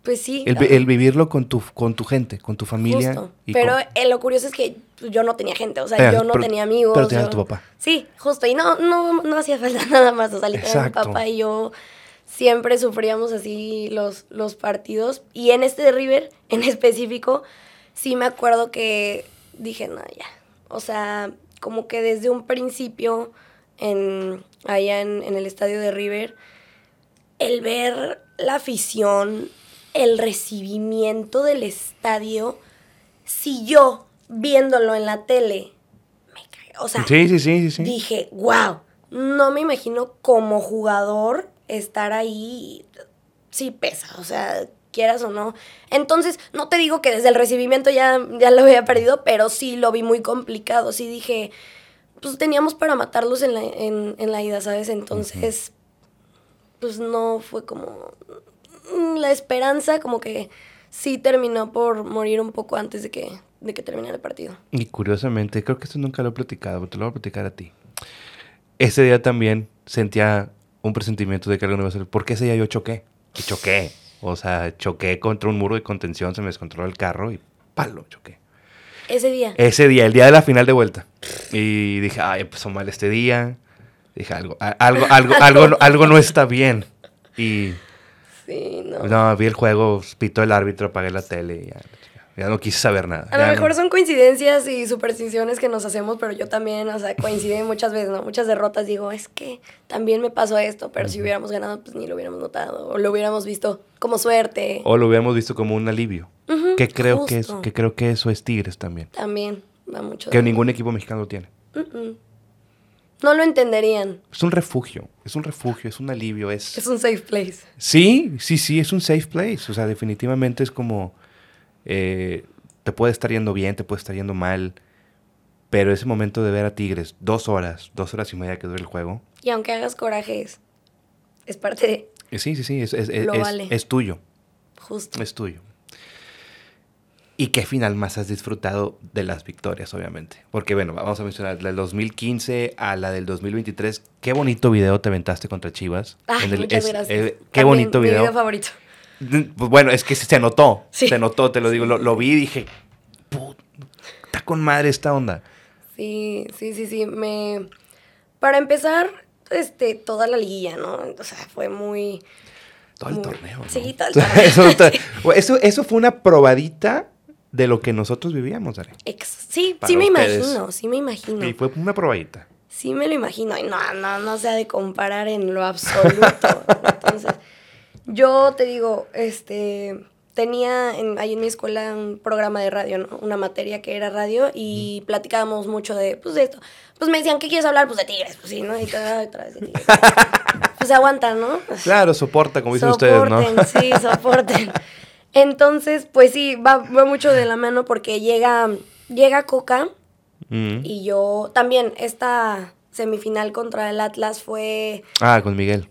[SPEAKER 1] pues sí.
[SPEAKER 2] El, vi- el vivirlo con tu, con tu gente, con tu familia.
[SPEAKER 1] Justo.
[SPEAKER 2] y
[SPEAKER 1] Pero
[SPEAKER 2] con-
[SPEAKER 1] eh, lo curioso es que yo no tenía gente, o sea,
[SPEAKER 2] Eh,
[SPEAKER 1] yo no
[SPEAKER 2] pero-
[SPEAKER 1] tenía amigos.
[SPEAKER 2] pero tenías
[SPEAKER 1] yo-
[SPEAKER 2] a tu papá.
[SPEAKER 1] Sí, justo, y no, no, no hacía falta [LAUGHS] nada más, o sea, literal, mi papá y yo siempre sufríamos así los, los partidos. Y en este de River, en específico, sí me acuerdo que dije, no, ya. O sea, como que desde un principio, en, allá en, en el estadio de River, el ver la afición, el recibimiento del estadio, si yo viéndolo en la tele, me cagué. O sea,
[SPEAKER 2] Sí, sí, sí, sí. sí.
[SPEAKER 1] dije, wow, no me imagino como jugador estar ahí. Sí pesa, o sea, quieras o no. Entonces, no te digo que desde el recibimiento ya, ya lo había perdido, pero sí lo vi muy complicado. Sí dije, pues teníamos para matarlos en la, en, en la ida, ¿sabes? Entonces, pues no fue como la esperanza, como que sí terminó por morir un poco antes de que, de que terminara el partido.
[SPEAKER 2] Y curiosamente, creo que esto nunca lo he platicado, pero te lo voy a platicar a ti. Ese día también sentía un presentimiento de que algo no iba a salir. Porque ese día yo choqué. Y choqué. O sea, choqué contra un muro de contención, se me descontroló el carro y palo, choqué.
[SPEAKER 1] Ese día.
[SPEAKER 2] Ese día, el día de la final de vuelta. Y dije, ay, empezó mal este día. Dije, algo, algo, [LAUGHS] algo, algo, no- algo no está bien. Y
[SPEAKER 1] Sí, no.
[SPEAKER 2] no, vi el juego, pitó el árbitro, apagué la tele y ya, ya no quise saber nada.
[SPEAKER 1] A lo mejor
[SPEAKER 2] no-
[SPEAKER 1] son coincidencias y supersticiones que nos hacemos, pero yo también, o sea, coincide muchas veces, ¿no? Muchas derrotas digo, es que también me pasó esto, pero si hubiéramos ganado, pues ni lo hubiéramos notado, o lo hubiéramos visto como suerte.
[SPEAKER 2] O lo hubiéramos visto como un alivio. Que creo que, es, que creo que eso es Tigres también.
[SPEAKER 1] También va mucho.
[SPEAKER 2] Que ningún equipo mexicano tiene.
[SPEAKER 1] No lo entenderían.
[SPEAKER 2] Es un refugio, es un refugio, es un alivio, es...
[SPEAKER 1] Es un safe place.
[SPEAKER 2] Sí, sí, sí, es un safe place. O sea, definitivamente es como... eh, te puede estar yendo bien, te puede estar yendo mal. Pero ese momento de ver a Tigres, dos horas, dos horas y media que dura el juego.
[SPEAKER 1] Y aunque hagas corajes, es parte de
[SPEAKER 2] eh, sí, sí, sí, es, es- es-
[SPEAKER 1] vale.
[SPEAKER 2] tuyo,
[SPEAKER 1] justo.
[SPEAKER 2] es tuyo. ¿Y qué final más has disfrutado de las victorias, obviamente? Porque, bueno, vamos a mencionar la del 2015 a la del 2023. Qué bonito video te aventaste contra Chivas. En el-
[SPEAKER 1] muchas gracias.
[SPEAKER 2] eh, qué
[SPEAKER 1] También,
[SPEAKER 2] bonito
[SPEAKER 1] Mi
[SPEAKER 2] video.
[SPEAKER 1] video favorito.
[SPEAKER 2] Pues bueno, es que se notó.
[SPEAKER 1] Sí.
[SPEAKER 2] Se notó, te lo digo. Lo, lo vi y dije, "Put- está con madre esta onda.
[SPEAKER 1] Sí, sí, sí, sí. Me... Para empezar, este, toda la liguilla, ¿no? O sea, fue muy...
[SPEAKER 2] Todo el
[SPEAKER 1] muy-
[SPEAKER 2] torneo. ¿no?
[SPEAKER 1] Sí, todo el [LAUGHS] torneo.
[SPEAKER 2] eso, [LAUGHS] eso, eso fue una probadita de lo que nosotros vivíamos, Dani.
[SPEAKER 1] Sí,
[SPEAKER 2] Para
[SPEAKER 1] sí me
[SPEAKER 2] ustedes.
[SPEAKER 1] imagino, sí me imagino.
[SPEAKER 2] Y fue una probadita.
[SPEAKER 1] Sí me lo imagino. Y no, no, no se ha de comparar en lo absoluto. [LAUGHS] Entonces, yo te digo, este, tenía en, ahí en mi escuela un programa de radio, ¿no? Una materia que era radio y platicábamos mucho de, pues, de esto. Pues me decían, ¿qué quieres hablar? Pues de tigres, pues sí, ¿no? Y todo, otra vez de tigres. [LAUGHS] pues aguanta, ¿no?
[SPEAKER 2] Claro, soporta, como dicen ustedes, ¿no?
[SPEAKER 1] Soporten, sí, soporten. Entonces, pues sí, va, va mucho de la mano porque llega, llega Coca
[SPEAKER 2] Mm.
[SPEAKER 1] y yo también, esta semifinal contra el Atlas fue
[SPEAKER 2] Ah, con Miguel.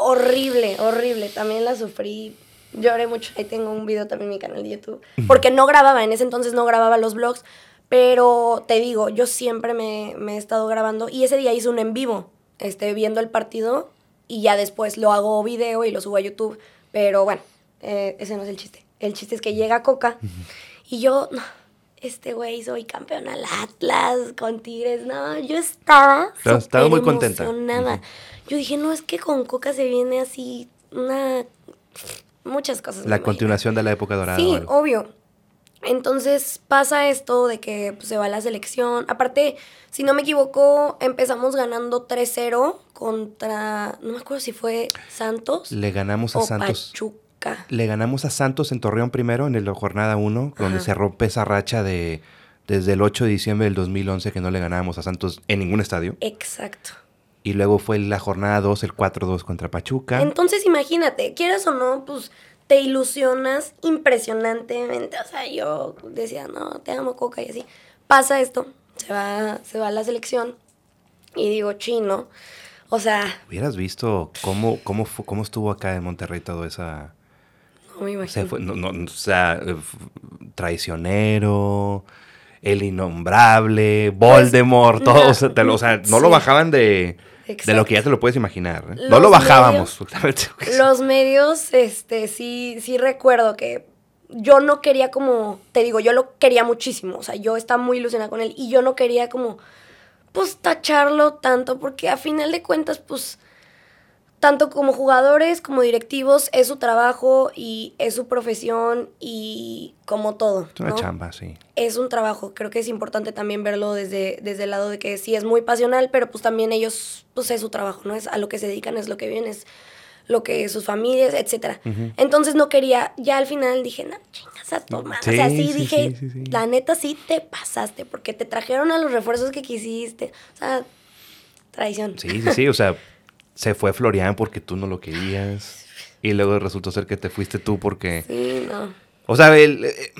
[SPEAKER 1] Horrible, horrible. También la sufrí, lloré mucho. Ahí tengo un video también en mi canal de YouTube. Porque no grababa, en ese entonces no grababa los vlogs. Pero te digo, yo siempre me, me he estado grabando y ese día hice un en vivo, este, viendo el partido y ya después lo hago video y lo subo a YouTube. Pero bueno, eh, ese no es el chiste. El chiste es que llega Coca y yo, no, este güey, soy campeón al Atlas con Tigres. No, yo estaba,
[SPEAKER 2] Estaba- muy contenta.
[SPEAKER 1] emocionada.
[SPEAKER 2] Ujú.
[SPEAKER 1] Yo dije, no, es que con Coca se viene así una... Muchas cosas.
[SPEAKER 2] La
[SPEAKER 1] imagino.
[SPEAKER 2] continuación de la época dorada.
[SPEAKER 1] Sí, obvio. Entonces pasa esto de que pues, se va la selección. Aparte, si no me equivoco, empezamos ganando 3-0 contra, no me acuerdo si fue Santos
[SPEAKER 2] Le ganamos a
[SPEAKER 1] o
[SPEAKER 2] Santos.
[SPEAKER 1] Pachuca.
[SPEAKER 2] Le ganamos a Santos en Torreón primero, en la jornada 1, donde
[SPEAKER 1] Ajá.
[SPEAKER 2] se rompe esa racha de desde el 8 de diciembre del 2011 que no le ganábamos a Santos en ningún estadio.
[SPEAKER 1] Exacto.
[SPEAKER 2] Y luego fue la jornada 2, el 4-2 contra Pachuca.
[SPEAKER 1] Entonces imagínate, quieras o no, pues te ilusionas impresionantemente. O sea, yo decía, no, te amo Coca y así. Pasa esto, se va, se va a la selección y digo, chino. O sea,
[SPEAKER 2] Hubieras visto cómo, cómo, cómo estuvo acá en Monterrey todo esa...
[SPEAKER 1] no me imagino.
[SPEAKER 2] fue, no, no, o sea, eh, traicionero, el innombrable, Voldemort,
[SPEAKER 1] Pues,
[SPEAKER 2] todo,
[SPEAKER 1] no,
[SPEAKER 2] o sea, te lo- o sea, no lo bajaban de, de lo que ya te lo puedes imaginar. ¿eh? No lo bajábamos. [LAUGHS]
[SPEAKER 1] Los medios, este, sí, sí recuerdo que yo no quería como, te digo, yo lo quería muchísimo, o sea, yo estaba muy ilusionada con él y yo no quería como, pues, tacharlo tanto, porque a final de cuentas, pues, tanto como jugadores como directivos, es su trabajo y es su profesión y como todo.
[SPEAKER 2] Es una
[SPEAKER 1] ¿no?
[SPEAKER 2] chamba, sí.
[SPEAKER 1] es un trabajo. Creo que es importante también verlo desde, desde el lado de que sí es muy pasional, pero pues también ellos, pues es su trabajo, ¿no? Es a lo que se dedican, es lo que viven, es lo que sus familias, etcétera. Entonces no quería, ya al final dije, no, chingas a tu madre". O sea,
[SPEAKER 2] Sí,
[SPEAKER 1] sí,
[SPEAKER 2] sí,
[SPEAKER 1] dije,
[SPEAKER 2] sí, sí, sí.
[SPEAKER 1] la neta sí te pasaste, porque te trajeron a los refuerzos que quisiste. O sea, traición.
[SPEAKER 2] Sí, sí, sí, o sea, [LAUGHS] se fue Florian porque tú no lo querías. Y luego resultó ser que te fuiste tú porque...
[SPEAKER 1] Sí, no.
[SPEAKER 2] O sea, el, eh,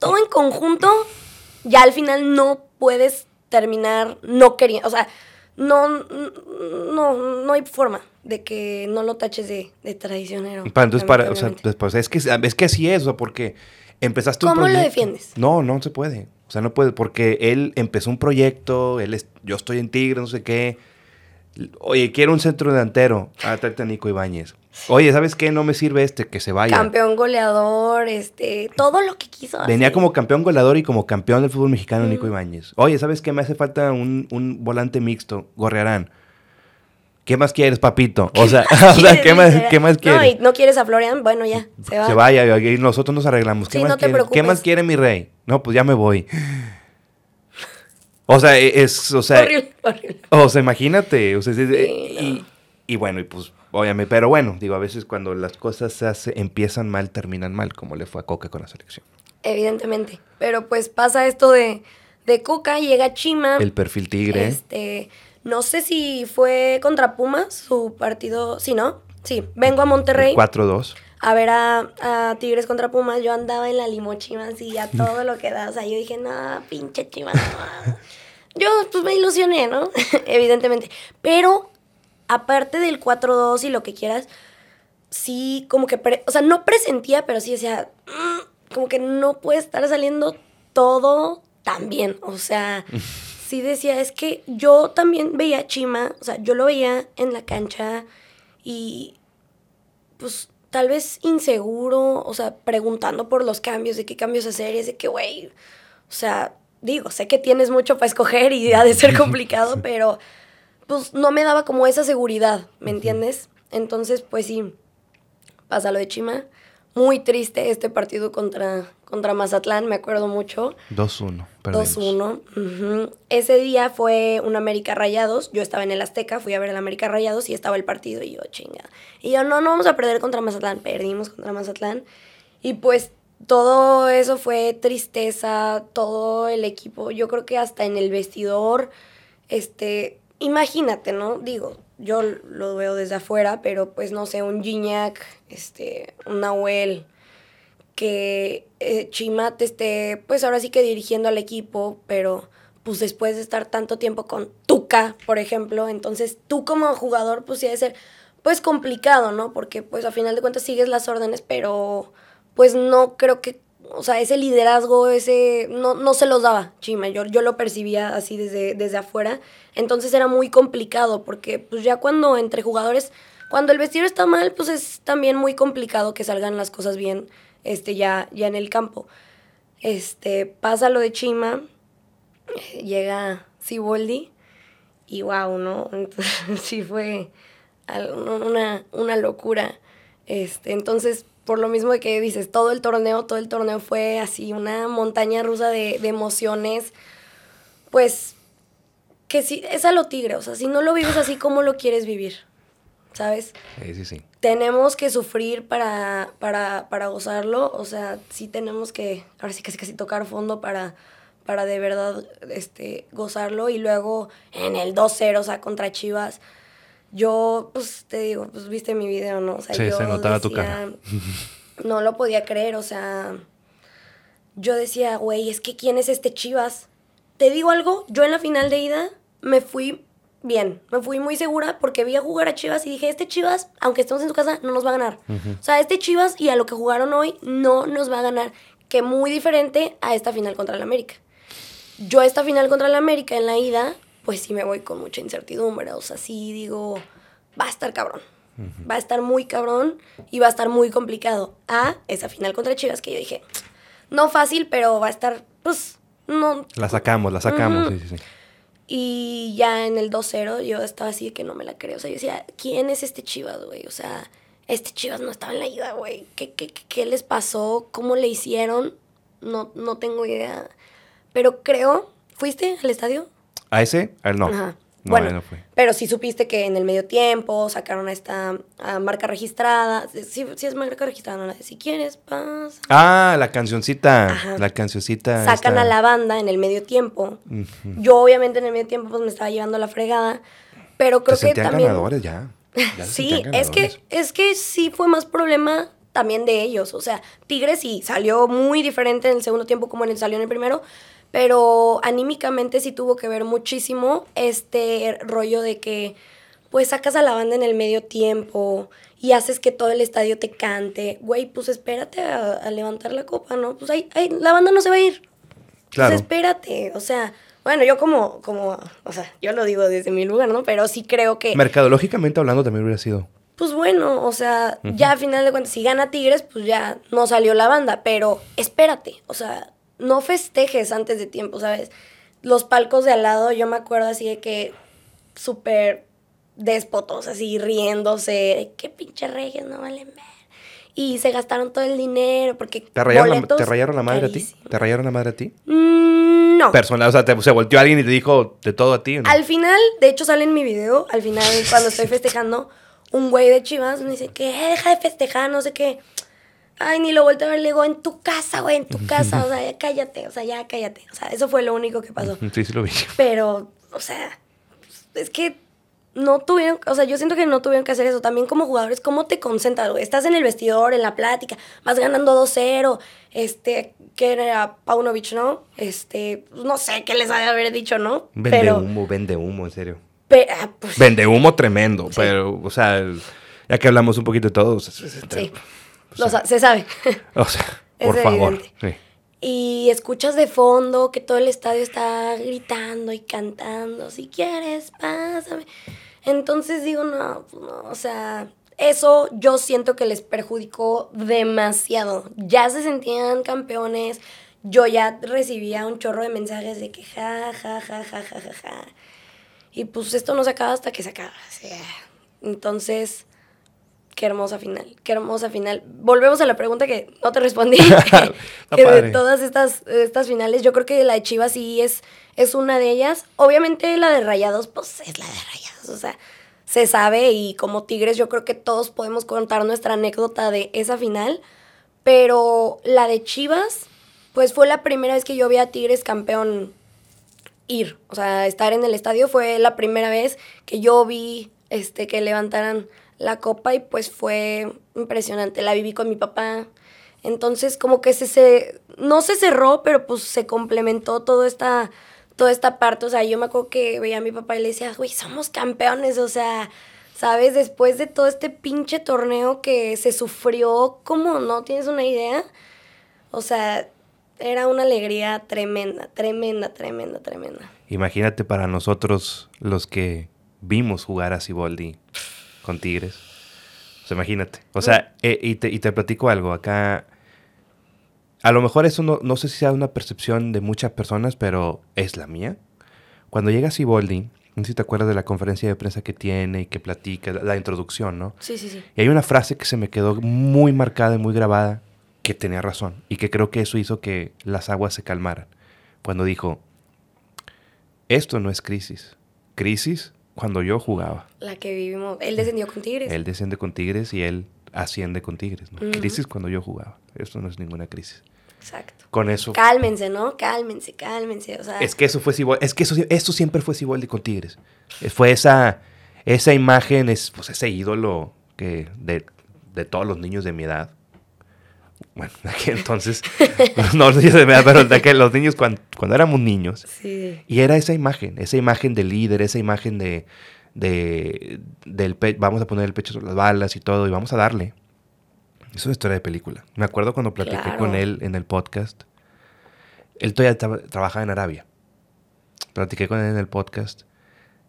[SPEAKER 1] todo en conjunto, ya al final no puedes terminar no queriendo. O sea, no, no, no hay forma de que no lo taches de, de traicionero.
[SPEAKER 2] para, entonces, para, o sea, después, es que, es que así es, o sea, porque empezaste un
[SPEAKER 1] ¿Cómo lo defiendes?
[SPEAKER 2] No, no se puede. O sea, no puede, porque él empezó un proyecto, él es, yo estoy en Tigre, no sé qué. Oye, quiero un centro delantero. Ah, tráete a Nico Ibáñez. Oye, ¿sabes qué? No me sirve este, que se vaya.
[SPEAKER 1] Campeón goleador, este, todo lo que quiso.
[SPEAKER 2] Venía
[SPEAKER 1] así.
[SPEAKER 2] como campeón goleador y como campeón del fútbol mexicano Nico
[SPEAKER 1] Mm.
[SPEAKER 2] Ibáñez. Oye, ¿sabes qué? Me hace falta un, un volante mixto, Gorrearán. ¿Qué más quieres, papito? O sea, [LAUGHS] o sea, ¿qué más. ¿qué más
[SPEAKER 1] No,
[SPEAKER 2] quieres?
[SPEAKER 1] y no quieres a Florian, bueno, ya, se va.
[SPEAKER 2] Se vaya, y nosotros nos arreglamos. ¿Qué
[SPEAKER 1] Sí,
[SPEAKER 2] más
[SPEAKER 1] no te
[SPEAKER 2] quiere? ¿Qué más quiere mi rey? No, pues ya me voy. O sea, e- es, o sea,
[SPEAKER 1] horrible, horrible.
[SPEAKER 2] O sea, imagínate, o sea, sí,
[SPEAKER 1] Sí,
[SPEAKER 2] y,
[SPEAKER 1] no.
[SPEAKER 2] y bueno, y pues, obviamente, pero bueno, digo, a veces cuando las cosas se hace, empiezan mal, terminan mal, como le fue a Coca con la selección.
[SPEAKER 1] Evidentemente. Pero pues pasa esto de, de Coca, llega Chima.
[SPEAKER 2] El perfil tigre.
[SPEAKER 1] Este, no sé si fue contra Pumas su partido. Sí, ¿no? Sí, vengo a Monterrey
[SPEAKER 2] el 4-2.
[SPEAKER 1] a ver a, a Tigres contra Pumas. Yo andaba en la limochima así a [LAUGHS] todo lo que da. O sea, yo dije, no, pinche Chivas. no". Yo pues me ilusioné, ¿no? [LAUGHS] Evidentemente. Pero aparte del 4-2 y lo que quieras, sí, como que, pre- o sea, no presentía, pero sí decía, "Mm", como que no puede estar saliendo todo tan bien. O sea, [LAUGHS] sí decía, es que yo también veía a Chima, o sea, yo lo veía en la cancha y pues tal vez inseguro, o sea, preguntando por los cambios, de qué cambios hacer, y es de que, güey, o sea, digo, sé que tienes mucho para escoger y ha de ser [LAUGHS] complicado, pero pues no me daba como esa seguridad, ¿me entiendes? Entonces, pues sí, pasa lo de Chima. Muy triste este partido contra, contra Mazatlán, me acuerdo mucho.
[SPEAKER 2] 2-1. perdimos.
[SPEAKER 1] 2-1. ujú. Ese día fue un América Rayados. Yo estaba en el Azteca, fui a ver el América Rayados y estaba el partido. Y yo, chinga. Y yo, no, no vamos a perder contra Mazatlán. Perdimos contra Mazatlán. Y pues todo eso fue tristeza, todo el equipo. Yo creo que hasta en el vestidor, este, imagínate, ¿no? Digo, yo lo veo desde afuera, pero pues no sé, un Gignac, este, un Nahuel, que eh, Chima te esté, pues ahora sí que dirigiendo al equipo, pero pues después de estar tanto tiempo con Tuca, por ejemplo, entonces tú como jugador pues sí debe ser pues complicado, ¿no? Porque pues a final de cuentas sigues las órdenes, pero pues no creo que, o sea, ese liderazgo, ese, no, no se los daba Chima, yo, yo lo percibía así desde, desde afuera, entonces era muy complicado, porque pues ya cuando entre jugadores, cuando el vestido está mal, pues es también muy complicado que salgan las cosas bien, este, ya, ya en el campo. Este, pasa lo de Chima, eh, llega Siboldi y wow, ¿no? [LAUGHS] Sí fue una, una locura. Este, entonces, por lo mismo de que dices, todo el torneo, todo el torneo fue así, una montaña rusa de, de emociones, pues, que sí, es a lo tigre, o sea, si no lo vives así, ¿cómo lo quieres vivir? ¿Sabes?
[SPEAKER 2] Sí, sí, sí.
[SPEAKER 1] tenemos que sufrir para, para, para gozarlo. O sea, sí tenemos que, ahora sí casi casi tocar fondo para, para de verdad este, gozarlo. Y luego en el 2-0, o sea, contra Chivas, yo, pues te digo, pues viste mi video, ¿no? O sea,
[SPEAKER 2] Sí,
[SPEAKER 1] yo
[SPEAKER 2] se notaba tu cara. [LAUGHS]
[SPEAKER 1] No lo podía creer, o sea, yo decía, güey, es que ¿quién es este Chivas? Te digo algo, yo en la final de ida me fui bien, me fui muy segura porque vi a jugar a Chivas y dije, este Chivas, aunque estemos en su casa, no nos va a ganar. O sea, este Chivas y a lo que jugaron hoy no nos va a ganar, que muy diferente a esta final contra el América. yo a esta final contra el América en la ida, pues sí me voy con mucha incertidumbre. O sea, sí digo, va a estar cabrón. Va a estar muy cabrón y va a estar muy complicado. A esa final contra Chivas que yo dije, no fácil, pero va a estar, pues, no.
[SPEAKER 2] La sacamos, la sacamos, sí, sí, sí.
[SPEAKER 1] Y ya en el 2-0 yo estaba así de que no me la creo. O sea, yo decía, ¿quién es este Chivas, güey? O sea, este Chivas no estaba en la ida, güey. ¿Qué, qué, qué les pasó? ¿Cómo le hicieron? No, no tengo idea. Pero creo, ¿fuiste al estadio?
[SPEAKER 2] ¿A ese? A él no.
[SPEAKER 1] Ajá.
[SPEAKER 2] No,
[SPEAKER 1] bueno,
[SPEAKER 2] no fue.
[SPEAKER 1] pero sí supiste que en el medio tiempo sacaron a esta a marca registrada. Sí, sí es marca registrada, no la de si quieres, pasa.
[SPEAKER 2] Ah, la cancioncita.
[SPEAKER 1] Ajá.
[SPEAKER 2] La cancioncita.
[SPEAKER 1] Sacan
[SPEAKER 2] esta.
[SPEAKER 1] a la banda en el medio tiempo. Yo obviamente en el medio tiempo pues me estaba llevando la fregada, pero creo que también
[SPEAKER 2] ganadores ya. Ya
[SPEAKER 1] Sí, es que es que sí fue más problema también de ellos, o sea, Tigres sí salió muy diferente en el segundo tiempo como en el salió en el primero, pero anímicamente sí tuvo que ver muchísimo este rollo de que pues sacas a la banda en el medio tiempo y haces que todo el estadio te cante. Güey, pues espérate a, a levantar la copa, ¿no? Pues ahí, ahí, la banda no se va a ir.
[SPEAKER 2] Claro.
[SPEAKER 1] Pues espérate, o sea, bueno, yo como, como, o sea, yo lo digo desde mi lugar, ¿no? Pero sí creo que,
[SPEAKER 2] Mercadológicamente hablando también hubiera sido.
[SPEAKER 1] pues bueno, o sea, ya a final de cuentas, si gana Tigres, pues ya no salió la banda, pero espérate, o sea, no festejes antes de tiempo, ¿sabes? Los palcos de al lado, yo me acuerdo así de que súper déspotos, así riéndose, qué pinche reyes no valen ver. Y se gastaron todo el dinero porque
[SPEAKER 2] ¿Te rayaron, la,
[SPEAKER 1] boletos
[SPEAKER 2] ¿te rayaron la madre a ti? ¿Te rayaron la madre a ti?
[SPEAKER 1] Mm, no.
[SPEAKER 2] Personal, o sea, te- se volteó alguien y te dijo de todo a ti. ¿o no?
[SPEAKER 1] Al final, de hecho sale en mi video, al final cuando estoy festejando, un güey de Chivas me dice que "Eh, deja de festejar, no sé qué. Ay, ni lo volteo a ver, le digo, en tu casa, güey, en tu casa, o sea, ya cállate, o sea, ya cállate. O sea, eso fue lo único que pasó.
[SPEAKER 2] Sí, sí lo vi.
[SPEAKER 1] Pero, o sea, es que no tuvieron, o sea, yo siento que no tuvieron que hacer eso. También como jugadores, ¿cómo te concentras, güey? Estás en el vestidor, en la plática, vas ganando 2-0, este, que era Paunovic, ¿no? Este, no sé qué les haya haber dicho, ¿no?
[SPEAKER 2] Vende
[SPEAKER 1] Pero,
[SPEAKER 2] humo, vende humo, en serio.
[SPEAKER 1] pe- ah, pues,
[SPEAKER 2] Vende humo tremendo, pero, o sea, ya que hablamos un poquito de todo, o sea, se- se-
[SPEAKER 1] sí, lo sa- se sabe. [LAUGHS]
[SPEAKER 2] o sea, [LAUGHS]
[SPEAKER 1] Es
[SPEAKER 2] por favor. sí.
[SPEAKER 1] Y escuchas de fondo que todo el estadio está gritando y cantando, si quieres, pásame. Entonces digo, no, no, o sea, eso yo siento que les perjudicó demasiado. Ya se sentían campeones, yo ya recibía un chorro de mensajes de que ja, ja, ja, ja, ja, ja, ja. Y pues esto no se acaba hasta que se acaba. o sea, entonces, qué hermosa final, qué hermosa final. Volvemos a la pregunta que no te respondí. [LAUGHS] Que de todas estas, estas finales, yo creo que la de Chivas sí es, es una de ellas. Obviamente la de Rayados, pues es la de Rayados. O sea, se sabe y como Tigres yo creo que todos podemos contar nuestra anécdota de esa final. Pero la de Chivas, pues fue la primera vez que yo vi a Tigres campeón ir. O sea, estar en el estadio fue la primera vez que yo vi este, que levantaran la copa y pues fue impresionante. La viví con mi papá. Entonces, como que se, se no se cerró, pero pues se complementó toda esta, toda esta parte. O sea, yo me acuerdo que veía a mi papá y le decía, güey, somos campeones. O sea, ¿sabes? Después de todo este pinche torneo que se sufrió, ¿cómo no tienes una idea? O sea, era una alegría tremenda, tremenda, tremenda, tremenda.
[SPEAKER 2] Imagínate para nosotros los que vimos jugar a Siboldi con Tigres. O sea, imagínate. O sea, eh, y, te, y te platico algo. Acá, a lo mejor eso no, no sé si sea una percepción de muchas personas, pero es la mía. Cuando llega Siboldi, no sé si te acuerdas de la conferencia de prensa que tiene y que platica, la, la introducción, ¿no?
[SPEAKER 1] Sí, sí, sí.
[SPEAKER 2] Y hay una frase que se me quedó muy marcada y muy grabada, que tenía razón, y que creo que eso hizo que las aguas se calmaran. Cuando dijo, esto no es crisis. Crisis cuando yo jugaba.
[SPEAKER 1] La que vivimos. Él descendió con Tigres.
[SPEAKER 2] Él desciende con Tigres y él asciende con Tigres. Crisis cuando yo jugaba. Esto no es ninguna crisis.
[SPEAKER 1] Exacto.
[SPEAKER 2] Con eso...
[SPEAKER 1] Cálmense, ¿no? Cálmense, cálmense. O sea,
[SPEAKER 2] Es que eso fue Siboldi. Es que eso, eso siempre fue Siboldi con Tigres. Eh, Fue esa, esa imagen, es, pues ese ídolo que de, de todos los niños de mi edad. Bueno, de aquel entonces, [LAUGHS] no los niños de mi edad, pero de aquel, los niños cuando, cuando éramos niños.
[SPEAKER 1] sí.
[SPEAKER 2] Y era esa imagen, esa imagen de líder, esa imagen de, de del pe- vamos a poner el pecho sobre las balas y todo, y vamos a darle. Es una historia de película. Me acuerdo cuando platiqué
[SPEAKER 1] Claro.
[SPEAKER 2] con él en el podcast. Él todavía tra- trabajaba en Arabia. platiqué con él en el podcast.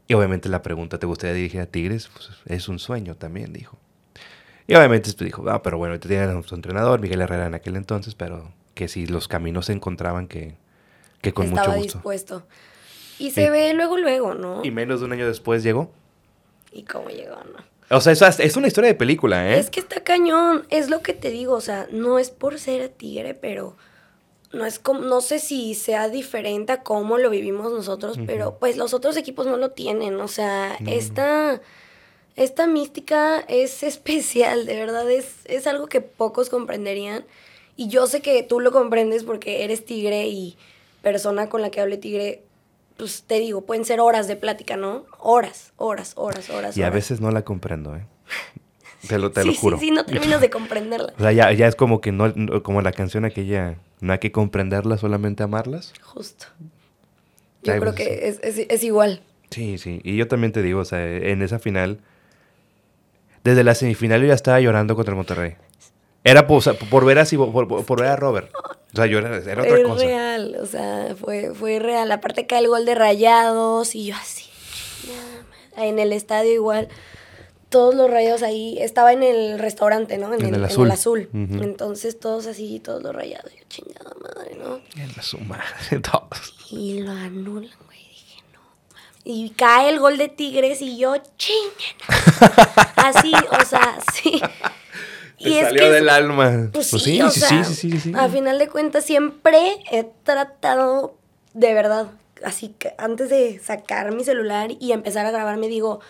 [SPEAKER 2] Y obviamente la pregunta, ¿te gustaría dirigir a Tigres? Pues es un sueño también, dijo. Y obviamente pues, dijo, ah, pero bueno, te tienen a su entrenador, Miguel Herrera en aquel entonces, pero que si los caminos se encontraban, que, que con
[SPEAKER 1] Estaba
[SPEAKER 2] mucho gusto.
[SPEAKER 1] dispuesto. Y se ve luego, luego, ¿no?
[SPEAKER 2] Y menos de un año después llegó.
[SPEAKER 1] ¿Y cómo llegó, no?
[SPEAKER 2] O sea, es, es una historia de película, ¿eh?
[SPEAKER 1] Es que está cañón, es lo que te digo, o sea, no es por ser tigre, pero no es como, no sé si sea diferente a cómo lo vivimos nosotros, pero pues los otros equipos no lo tienen, o sea, esta, esta mística es [LAUGHS] especial, de verdad, es, es algo que pocos comprenderían. Y yo sé que tú lo comprendes porque eres tigre y persona con la que hable tigre, pues te digo, pueden ser horas de plática, ¿no? Horas, horas, horas, horas.
[SPEAKER 2] Y a veces no la comprendo, ¿eh? Te lo, te [LAUGHS]
[SPEAKER 1] sí,
[SPEAKER 2] lo juro.
[SPEAKER 1] Sí, sí, no terminas de comprenderla. [LAUGHS]
[SPEAKER 2] O sea, ya, ya es como que no, no- como la canción aquella, no hay que comprenderlas, solamente amarlas.
[SPEAKER 1] Justo. Yo creo
[SPEAKER 2] veces
[SPEAKER 1] que es, es, es igual.
[SPEAKER 2] Sí, sí. Y yo también te digo, o sea, en esa final, desde la semifinal yo ya estaba llorando contra el Monterrey. Era por, o sea, por ver así, por, ver a Robert. O sea, yo era, era otra
[SPEAKER 1] Fue
[SPEAKER 2] cosa.
[SPEAKER 1] real, o sea, fue, fue real. Aparte cae el gol de rayados y yo así, en el estadio igual. Todos los rayados ahí, estaba en el restaurante, ¿no?
[SPEAKER 2] En
[SPEAKER 1] el,
[SPEAKER 2] el azul.
[SPEAKER 1] azul.
[SPEAKER 2] Ujú.
[SPEAKER 1] Entonces todos así, todos los rayados. Yo, chingada madre, ¿no?
[SPEAKER 2] En la suma, [LAUGHS] todos.
[SPEAKER 1] Y lo anulan, güey. Y cae el gol de Tigres y yo, chinguen. [LAUGHS] Así, o sea, sí.
[SPEAKER 2] Te salió
[SPEAKER 1] es-
[SPEAKER 2] del alma.
[SPEAKER 1] Pues,
[SPEAKER 2] Pues
[SPEAKER 1] sí,
[SPEAKER 2] sí,
[SPEAKER 1] o
[SPEAKER 2] sí,
[SPEAKER 1] sea,
[SPEAKER 2] sí, sí, sí, sí.
[SPEAKER 1] A final de cuentas, siempre he tratado, de verdad, así que antes de sacar mi celular y empezar a grabar, me digo,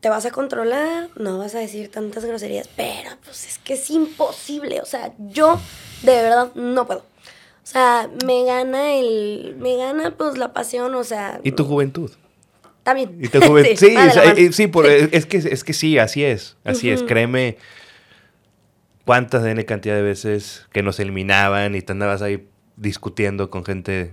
[SPEAKER 1] te vas a controlar, no vas a decir tantas groserías, pero pues es que es imposible, o sea, yo de verdad no puedo. O sea, me gana el, me gana pues la pasión, o sea,
[SPEAKER 2] Y tu juventud.
[SPEAKER 1] bien.
[SPEAKER 2] Y tu juventud. [LAUGHS] sí,
[SPEAKER 1] de
[SPEAKER 2] sea,
[SPEAKER 1] mano.
[SPEAKER 2] eh, sí, por- Es, que, es que sí, así es. Así es. Créeme, cuántas N cantidad de veces que nos eliminaban y te andabas ahí discutiendo con gente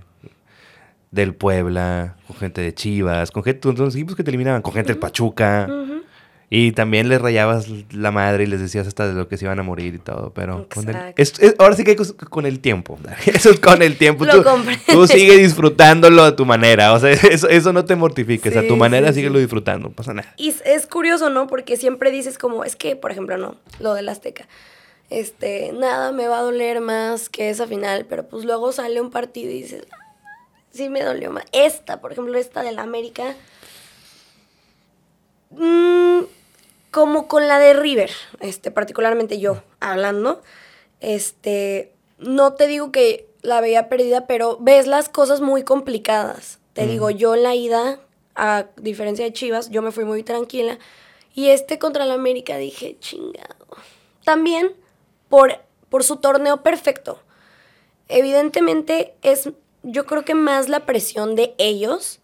[SPEAKER 2] del Puebla, con gente de Chivas, con gente los equipos que te eliminaban, con gente del Pachuca.
[SPEAKER 1] Ujú.
[SPEAKER 2] Y también les rayabas la madre y les decías hasta de lo que se iban a morir y todo, pero con el-
[SPEAKER 1] Exacto.
[SPEAKER 2] es- es- ahora sí que con el tiempo. [LAUGHS] Eso es con el tiempo.
[SPEAKER 1] Lo
[SPEAKER 2] Tú, tú sigue disfrutándolo a tu manera. O sea, [LAUGHS] eso, eso no te mortifiques. a
[SPEAKER 1] Sí,
[SPEAKER 2] tu manera
[SPEAKER 1] sí,
[SPEAKER 2] síguelo
[SPEAKER 1] sí.
[SPEAKER 2] disfrutando. No pasa nada.
[SPEAKER 1] Y es- curioso, ¿no? Porque siempre dices como, es que, por ejemplo, no, lo del Azteca. Este, nada me va a doler más que esa final, pero pues luego sale un partido y dices, "Ah, sí me dolió más. Esta, por ejemplo, esta del América, mm, como con la de River, este, particularmente yo hablando, este, no te digo que la veía perdida, pero ves las cosas muy complicadas. Te digo, yo en la ida, a diferencia de Chivas, yo me fui muy tranquila. Y este contra el América dije, chingado. También por, por su torneo perfecto. Evidentemente es, yo creo que más la presión de ellos,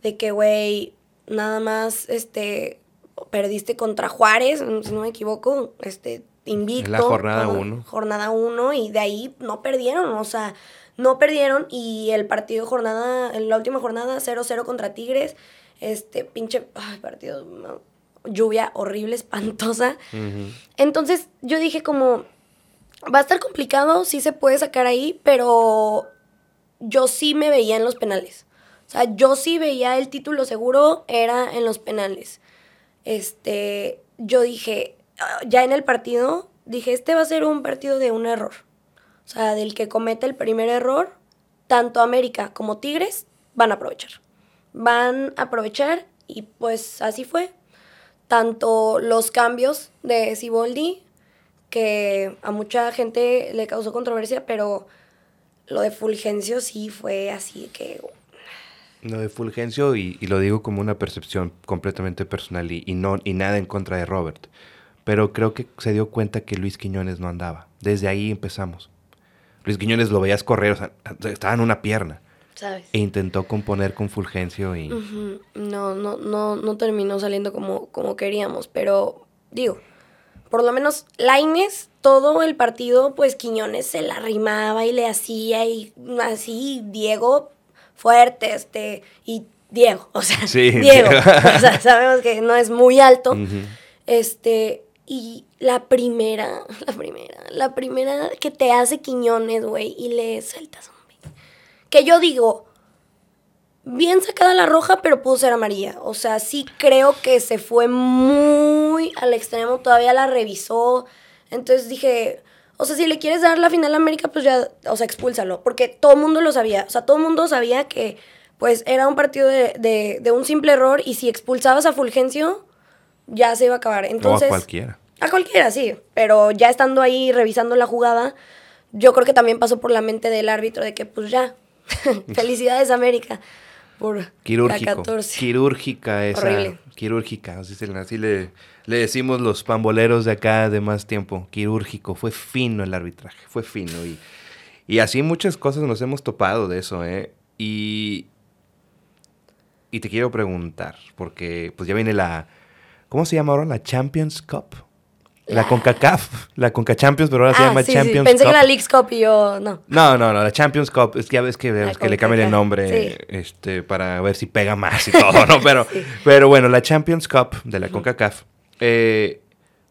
[SPEAKER 1] de que, güey, nada más, este, perdiste contra Juárez, si no me equivoco, este, invicto.
[SPEAKER 2] La jornada
[SPEAKER 1] ajá,
[SPEAKER 2] uno.
[SPEAKER 1] Jornada uno, y de ahí no perdieron, o sea, no perdieron, y el partido jornada, en la última jornada, 0-0 contra Tigres, este, pinche, ay, partido, no, lluvia horrible, [LAUGHS] espantosa. Entonces yo dije como, va a estar complicado, sí se puede sacar ahí, pero yo sí me veía en los penales. O sea, yo sí veía el título seguro, era en los penales. Este, yo dije, ah, ya en el partido, dije, este va a ser un partido de un error. O sea, del que cometa el primer error, tanto América como Tigres van a aprovechar. Van a aprovechar y pues así fue. Tanto los cambios de Siboldi, que a mucha gente le causó controversia, pero lo de Fulgencio sí fue así que...
[SPEAKER 2] Lo de Fulgencio, y, y lo digo como una percepción completamente personal y, y no, y nada en contra de Robert. Pero creo que se dio cuenta que Luis Quiñones no andaba. Desde ahí empezamos. Luis Quiñones lo veías correr, o sea, estaba en una pierna.
[SPEAKER 1] ¿Sabes?
[SPEAKER 2] E intentó componer con Fulgencio y...
[SPEAKER 1] No, no, no, no terminó saliendo como, como queríamos, pero digo, por lo menos Laines, todo el partido, pues Quiñones se la rimaba y le hacía y así, Diego fuerte, este, y Diego, [LAUGHS] o sea,
[SPEAKER 2] Sí,
[SPEAKER 1] Diego,
[SPEAKER 2] Diego.
[SPEAKER 1] o sea, [LAUGHS] sabemos que no es muy alto, este, y la primera, [LAUGHS] la primera, la primera que te hace Quiñones, güey, y le sueltas un beat. Que yo digo, bien sacada la roja, pero pudo ser amarilla. O sea, sí creo que se fue muy al extremo, todavía la revisó. Entonces dije, o sea, si le quieres dar la final a América, pues ya, o sea, expúlsalo. Porque todo el mundo lo sabía. O sea, todo el mundo sabía que, pues, era un partido de, de, un simple error y si expulsabas a Fulgencio, ya se iba a acabar. Entonces,
[SPEAKER 2] a cualquiera.
[SPEAKER 1] A cualquiera, sí. Pero ya estando ahí revisando la jugada, yo creo que también pasó por la mente del árbitro de que, pues ya, [LAUGHS] felicidades América por
[SPEAKER 2] Quirúrgico, Quirúrgica esa. Horrible. Quirúrgica, así, le, le, decimos los pamboleros de acá de más tiempo. Quirúrgico, fue fino el arbitraje, fue fino. Y, y así muchas cosas nos hemos topado de eso, ¿eh? Y, y te quiero preguntar, porque pues ya viene la, ¿cómo se llama ahora? La Champions Cup. La CONCACAF, la CONCA Champions, pero ahora se ah, llama Champions
[SPEAKER 1] sí. Pensé que era la Leagues Cup y yo no.
[SPEAKER 2] No, no, no, la Champions Cup, es que ya ves que, le cambian el nombre este, para ver si pega más y todo, ¿no? [LAUGHS] Pero, pero bueno, la Champions Cup de la CONCACAF, eh,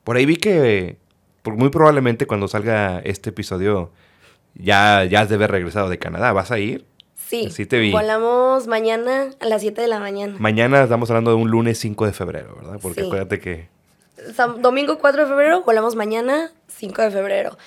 [SPEAKER 2] por ahí vi que muy probablemente cuando salga este episodio ya, ya has de haber regresado de Canadá. ¿Vas a ir?
[SPEAKER 1] Sí. Sí te vi. Volamos mañana a las 7 de la mañana.
[SPEAKER 2] Mañana estamos hablando de un lunes 5 de febrero, ¿verdad? Porque acuérdate que
[SPEAKER 1] domingo 4 de febrero, volamos mañana 5 de febrero.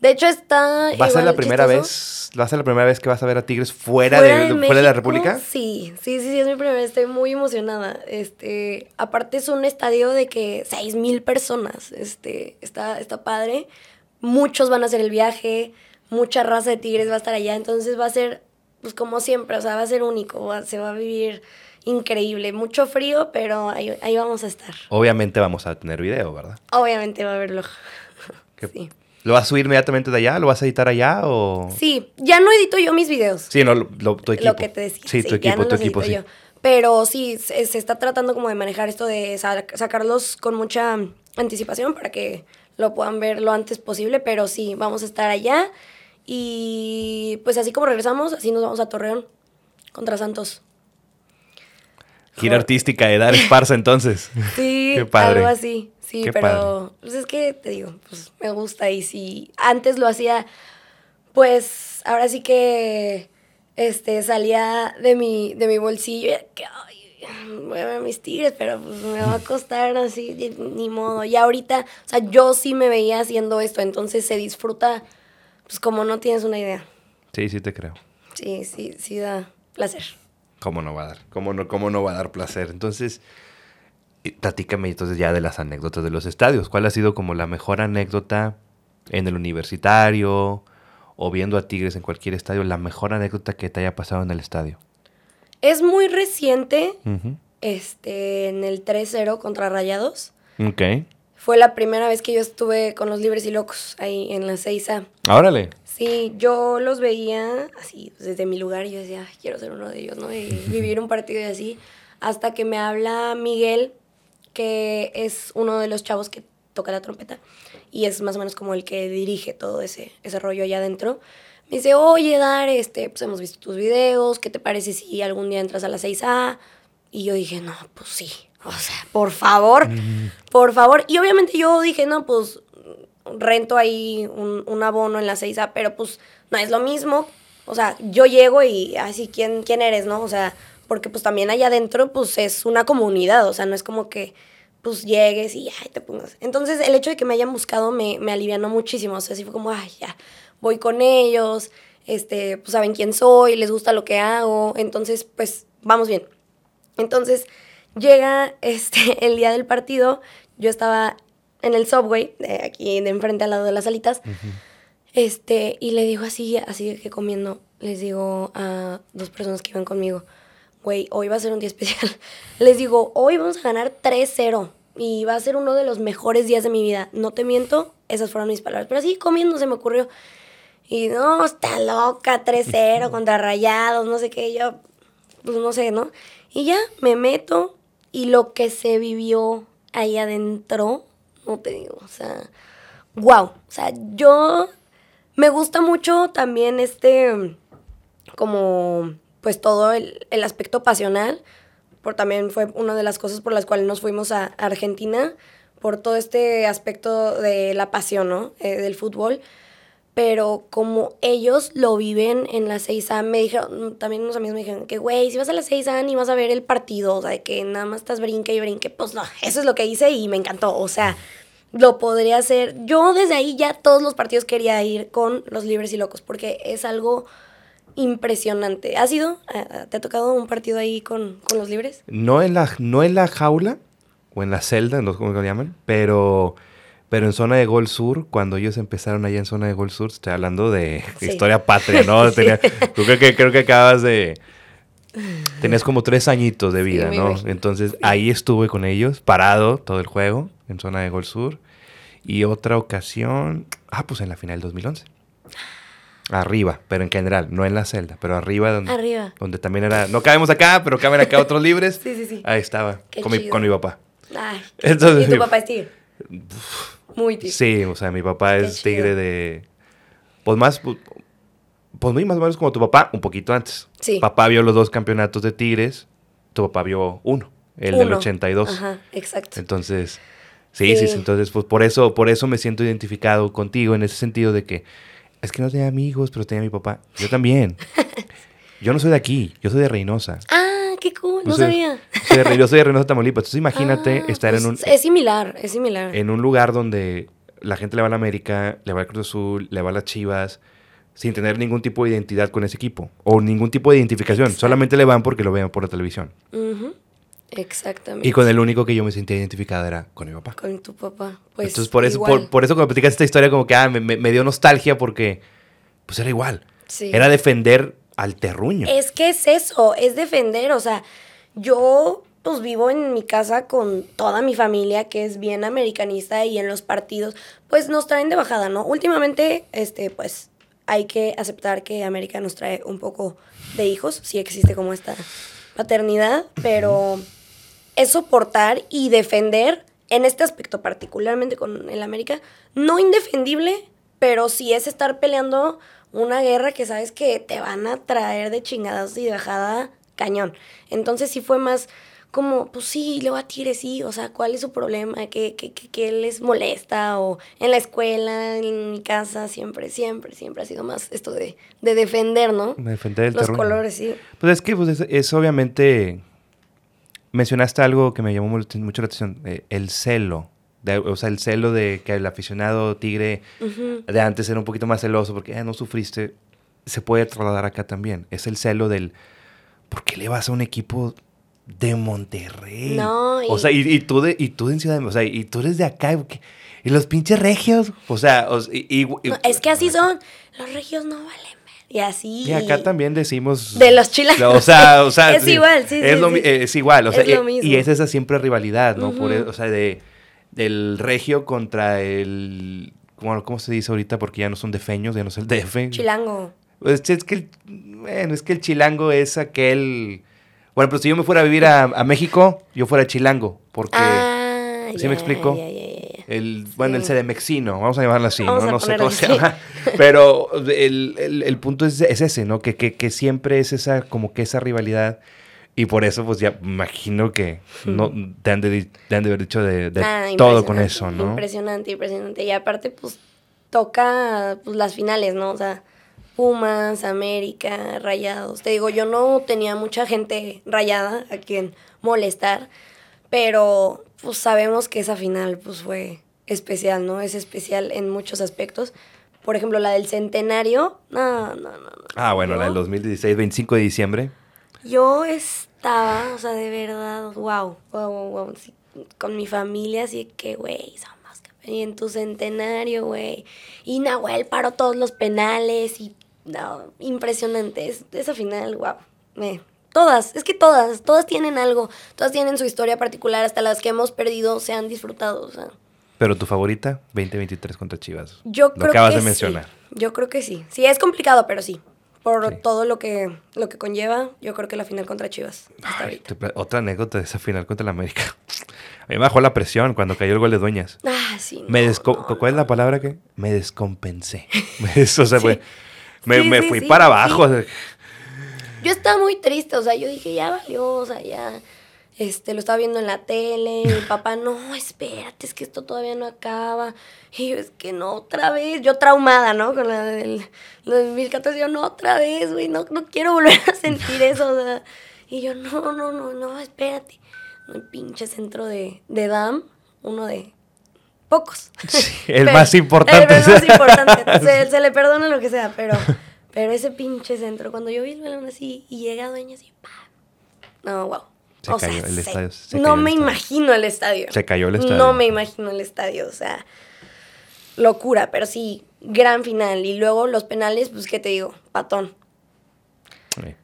[SPEAKER 1] De hecho, está.
[SPEAKER 2] ¿Va a ser la primera vez? ¿Va a ser la primera vez que vas a ver a Tigres fuera, de, fuera de la República?
[SPEAKER 1] Sí, sí, sí, sí, es mi primera vez. Estoy muy emocionada. Este, aparte es un estadio de que 6 mil personas. Este, está, está padre. Muchos van a hacer el viaje. Mucha raza de Tigres va a estar allá. Entonces va a ser, pues como siempre, o sea, va a ser único. se va a vivir increíble. Mucho frío, pero ahí, vamos a estar.
[SPEAKER 2] Obviamente vamos a tener video, ¿verdad?
[SPEAKER 1] Obviamente va a haberlo. [LAUGHS] Sí.
[SPEAKER 2] ¿Lo vas a subir inmediatamente de allá? ¿Lo vas a editar allá o...?
[SPEAKER 1] Sí, ya no edito yo mis videos.
[SPEAKER 2] Sí, no, lo, tu equipo.
[SPEAKER 1] Lo que te decía.
[SPEAKER 2] Sí, tu equipo, tu equipo, sí.
[SPEAKER 1] Pero sí, se, está tratando como de manejar esto de sacarlos con mucha anticipación para que lo puedan ver lo antes posible, pero sí, vamos a estar allá y pues así como regresamos, así nos vamos a Torreón contra Santos.
[SPEAKER 2] Gira artística de Dar Esparza, entonces. [LAUGHS]
[SPEAKER 1] Sí, [LAUGHS] algo así. Sí, pero pues es que te digo, pues me gusta y si antes lo hacía, pues ahora sí que este salía de mi de mi bolsillo que voy a ver mis tigres, pero pues me va a costar así ni modo. Y ahorita, o sea, yo sí me veía haciendo esto, entonces se disfruta pues como no tienes una idea.
[SPEAKER 2] Sí, sí te creo.
[SPEAKER 1] Sí, sí, sí da placer.
[SPEAKER 2] ¿Cómo no va a dar? ¿Cómo no, cómo no va a dar placer? Entonces, platícame entonces ya de las anécdotas de los estadios. ¿Cuál ha sido como la mejor anécdota en el universitario o viendo a Tigres en cualquier estadio? La mejor anécdota que te haya pasado en el estadio.
[SPEAKER 1] Es muy reciente, este, en el 3-0 contra Rayados.
[SPEAKER 2] Ok.
[SPEAKER 1] Fue la primera vez que yo estuve con los Libres y Locos ahí en la 6A.
[SPEAKER 2] Órale.
[SPEAKER 1] Sí, yo los veía así, desde mi lugar, y yo decía, quiero ser uno de ellos, ¿no? Y [LAUGHS] vivir un partido y así. Hasta que me habla Miguel, que es uno de los chavos que toca la trompeta, y es más o menos como el que dirige todo ese, ese rollo allá adentro. Me dice, oye, Dar, este, pues hemos visto tus videos, ¿qué te parece si algún día entras a la 6A? Y yo dije, no, pues sí, o sea, por favor, por favor. Y obviamente yo dije, no, pues rento ahí un, abono en la 6A, pero pues no es lo mismo. O sea, yo llego y así, ¿quién, ¿quién eres, no? O sea, porque pues también allá adentro pues es una comunidad, o sea, no es como que pues llegues y ay, te pongas. Entonces el hecho de que me hayan buscado me, me alivianó muchísimo, o sea, así fue como, ay, ya, voy con ellos, este, pues saben quién soy, les gusta lo que hago, entonces pues vamos bien. Entonces llega [LAUGHS] este, el día del partido, yo estaba en el subway, aquí de enfrente al lado de las salitas. Este, y le digo así, así que comiendo, les digo a dos personas que iban conmigo, güey, hoy va a ser un día especial. [LAUGHS] Les digo, hoy vamos a ganar 3-0 y va a ser uno de los mejores días de mi vida. No te miento, esas fueron mis palabras. Pero así comiendo se me ocurrió. Y no, está loca, 3-0 [LAUGHS] contra rayados, no sé qué. Yo, pues no sé, ¿no? Y ya me meto y lo que se vivió ahí adentro no te digo, o sea, wow, o sea, yo me gusta mucho también este, como, pues todo el, aspecto pasional, por también fue una de las cosas por las cuales nos fuimos a Argentina, por todo este aspecto de la pasión, ¿no? Eh, del fútbol. Pero como ellos lo viven en la 6A, me dijeron, también unos amigos me dijeron que, güey, si vas a la 6A ni vas a ver el partido, o sea, que nada más estás brinque y brinque, pues no, eso es lo que hice y me encantó, o sea, lo podría hacer. Yo desde ahí ya todos los partidos quería ir con los libres y locos, porque es algo impresionante. ¿Has ido? ¿Te ha tocado un partido ahí con, con los libres?
[SPEAKER 2] No en, la, no en la jaula o en la celda, no sé cómo lo llaman, pero pero en zona de Gol Sur, cuando ellos empezaron allá en zona de Gol Sur, estoy hablando de historia patria, ¿no? [LAUGHS] Tenía, creo, que, creo que acabas de... Tenías como tres añitos de vida, ¿no? Entonces ahí estuve con ellos, parado todo el juego, en zona de Gol Sur. Y otra ocasión, ah, pues en la final 2011. Arriba, pero en general, no en la celda, pero arriba donde,
[SPEAKER 1] arriba.
[SPEAKER 2] donde también era, no cabemos acá, pero caben acá otros libres. [LAUGHS]
[SPEAKER 1] sí, sí, sí.
[SPEAKER 2] Ahí estaba, con mi, con mi, papá.
[SPEAKER 1] Ay, Entonces, ¿Y tu papá es tigre? Muy tigre.
[SPEAKER 2] Sí, o sea, mi papá es tigre de, pues más, pues, pues muy más o menos como tu papá, un poquito antes.
[SPEAKER 1] Sí.
[SPEAKER 2] Papá vio los dos campeonatos de tigres, tu papá vio uno, el del 82.
[SPEAKER 1] Ajá, exacto.
[SPEAKER 2] Entonces, sí, sí, sí, entonces, pues por eso, por eso me siento identificado contigo en ese sentido de que es que no tenía amigos, pero tenía mi papá. Yo también. [LAUGHS] yo no soy de aquí, yo soy de Reynosa.
[SPEAKER 1] Ah, qué cool, no, sabía.
[SPEAKER 2] yo soy de Reynosa, Tamaulipas. Entonces imagínate ah, estar en pues,
[SPEAKER 1] un... Es similar, es similar.
[SPEAKER 2] En un lugar donde la gente le va a la América, le va al Cruz Azul, le va a las Chivas, sin tener ningún tipo de identidad con ese equipo. O ningún tipo de identificación. Solamente le van porque lo ven por la televisión.
[SPEAKER 1] Exactamente.
[SPEAKER 2] Y con el único que yo me sentía identificada era con mi papá.
[SPEAKER 1] Con tu papá. Pues
[SPEAKER 2] Entonces, por eso, por, eso cuando platicas esta historia, como que ah, me, dio nostalgia porque pues era igual.
[SPEAKER 1] Sí.
[SPEAKER 2] Era defender al terruño.
[SPEAKER 1] Es que es eso, es defender. O sea, yo pues vivo en mi casa con toda mi familia que es bien americanista y en los partidos pues nos traen de bajada, ¿no? Últimamente, este, pues hay que aceptar que América nos trae un poco de hijos, sí existe como esta paternidad, pero es soportar y defender en este aspecto particularmente con el América, no indefendible, pero sí es estar peleando una guerra que sabes que te van a traer de chingadas y bajada cañón. Entonces sí fue más como, pues sí, le va a tirar, sí, o sea, ¿cuál es su problema? ¿Qué, qué, qué, les molesta? O en la escuela, en mi casa, siempre, siempre, siempre ha sido más esto de, de defender, ¿no?
[SPEAKER 2] defender el
[SPEAKER 1] Los colores, sí.
[SPEAKER 2] Pues es que pues es obviamente mencionaste algo que me llamó mucho la atención, eh, el celo. O sea, el celo de que el aficionado tigre de antes era un poquito más celoso porque ah, no sufriste, se puede trasladar acá también. Es el celo del, ¿por qué le vas a un equipo de Monterrey?
[SPEAKER 1] No,
[SPEAKER 2] O sea, y, tú de, y tú de Ciudad o sea, y tú eres de acá, y los pinches regios, o sea, y,
[SPEAKER 1] es que así son, los regios no valen y así.
[SPEAKER 2] Y acá también decimos.
[SPEAKER 1] De los chilangos.
[SPEAKER 2] O sea, o sea. [LAUGHS]
[SPEAKER 1] es igual, sí,
[SPEAKER 2] es,
[SPEAKER 1] sí,
[SPEAKER 2] es igual, o sea, y, es esa siempre rivalidad, ¿no? Por, e, o sea, de, del regio contra el. Bueno, ¿cómo se dice ahorita? Porque ya no son defeños, ya no es el [LAUGHS] DF.
[SPEAKER 1] Chilango.
[SPEAKER 2] Pues es que el, bueno, es que el chilango es aquel. Bueno, pero si yo me fuera a vivir a, a México, yo fuera chilango. Porque.
[SPEAKER 1] Ah,
[SPEAKER 2] ¿Sí me explico? el, bueno, el sedemexino, vamos a llamarlo así, ¿no? No sé cómo se llama. [LAUGHS] Pero el, punto es, ese, ¿no? Que, que, siempre es esa, como que esa rivalidad. Y por eso, pues ya imagino que no, te, han de, haber dicho de, ah, todo con eso, ¿no?
[SPEAKER 1] Impresionante, impresionante. Y aparte, pues toca pues, las finales, ¿no? O sea, Pumas, América, Rayados. Te digo, yo no tenía mucha gente rayada a quien molestar, pero pues sabemos que esa final pues fue especial, ¿no? Es especial en muchos aspectos. Por ejemplo, la del centenario, no, no, no.
[SPEAKER 2] Ah, bueno, la del 2016, 25 de diciembre.
[SPEAKER 1] Yo estaba, o sea, de verdad, wow, wow, wow, wow. con mi familia, así que, güey, somos Y en tu centenario, güey. Y Nahuel paró todos los penales y, no, impresionante. esa final, wow, me, Todas, es que todas, todas tienen algo, todas tienen su historia particular, hasta las que hemos perdido se han disfrutado. O sea.
[SPEAKER 2] Pero tu favorita, 2023 contra Chivas.
[SPEAKER 1] Yo
[SPEAKER 2] creo acabas de mencionar.
[SPEAKER 1] Yo creo que sí. Sí, es complicado, pero sí. Por todo lo que, lo que conlleva, yo creo que la final contra Chivas.
[SPEAKER 2] otra anécdota de esa final contra la América. [LAUGHS] A mí me bajó la presión cuando cayó el gol de Dueñas.
[SPEAKER 1] Ah, sí.
[SPEAKER 2] me ¿Cuál es la palabra que? Me descompensé. [LAUGHS] o sea, me, me fui para abajo.
[SPEAKER 1] Yo estaba muy triste, o sea, yo dije, ya valió, o sea, ya. Este, lo estaba viendo en la tele, y mi papá, no, espérate, es que esto todavía no acaba. Y yo, es que no, otra vez, yo traumada, ¿no? Con la del, 2014, yo, no, otra vez, güey, no, no quiero volver a sentir eso, o sea, y yo, no, no, no, no, espérate. Un pinche centro de, de DAM, uno de pocos.
[SPEAKER 2] el más importante.
[SPEAKER 1] El más importante, se, se, le perdona lo que sea, pero, pero ese pinche centro, cuando yo vi el balón así y llega dueña así, ¡pam! No, wow
[SPEAKER 2] se cayó el estadio.
[SPEAKER 1] no me imagino el estadio.
[SPEAKER 2] Se cayó el estadio.
[SPEAKER 1] No me imagino el estadio, o sea, locura, pero sí, gran final. Y luego los penales, pues, ¿qué te digo? Patón.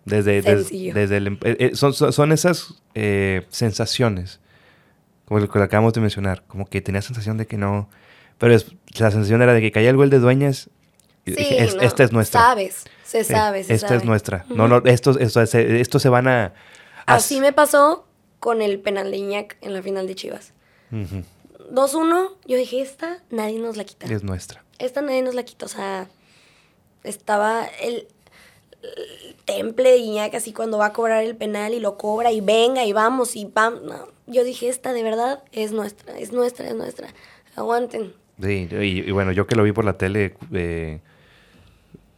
[SPEAKER 2] Desde, desde, el, em, eh, eh, son, son, esas eh, sensaciones, como lo que acabamos de mencionar, como que tenía sensación de que no, pero la sensación era de que caía el gol de Dueñas,
[SPEAKER 1] sí, esta es nuestra. Sabes, se sabe, se
[SPEAKER 2] Esta es nuestra. No, no, estos, esto, esto se van a,
[SPEAKER 1] Así me pasó con el penal de Iñak en la final de Chivas. 2-1, yo dije, esta nadie nos la quita.
[SPEAKER 2] Es nuestra.
[SPEAKER 1] Esta nadie nos la quita. O sea, estaba el, temple de Iñak así cuando va a cobrar el penal y lo cobra y venga y vamos y pam. yo dije, esta de verdad es nuestra, es nuestra, es nuestra. Aguanten.
[SPEAKER 2] Sí, y, bueno, yo que lo vi por la tele, eh,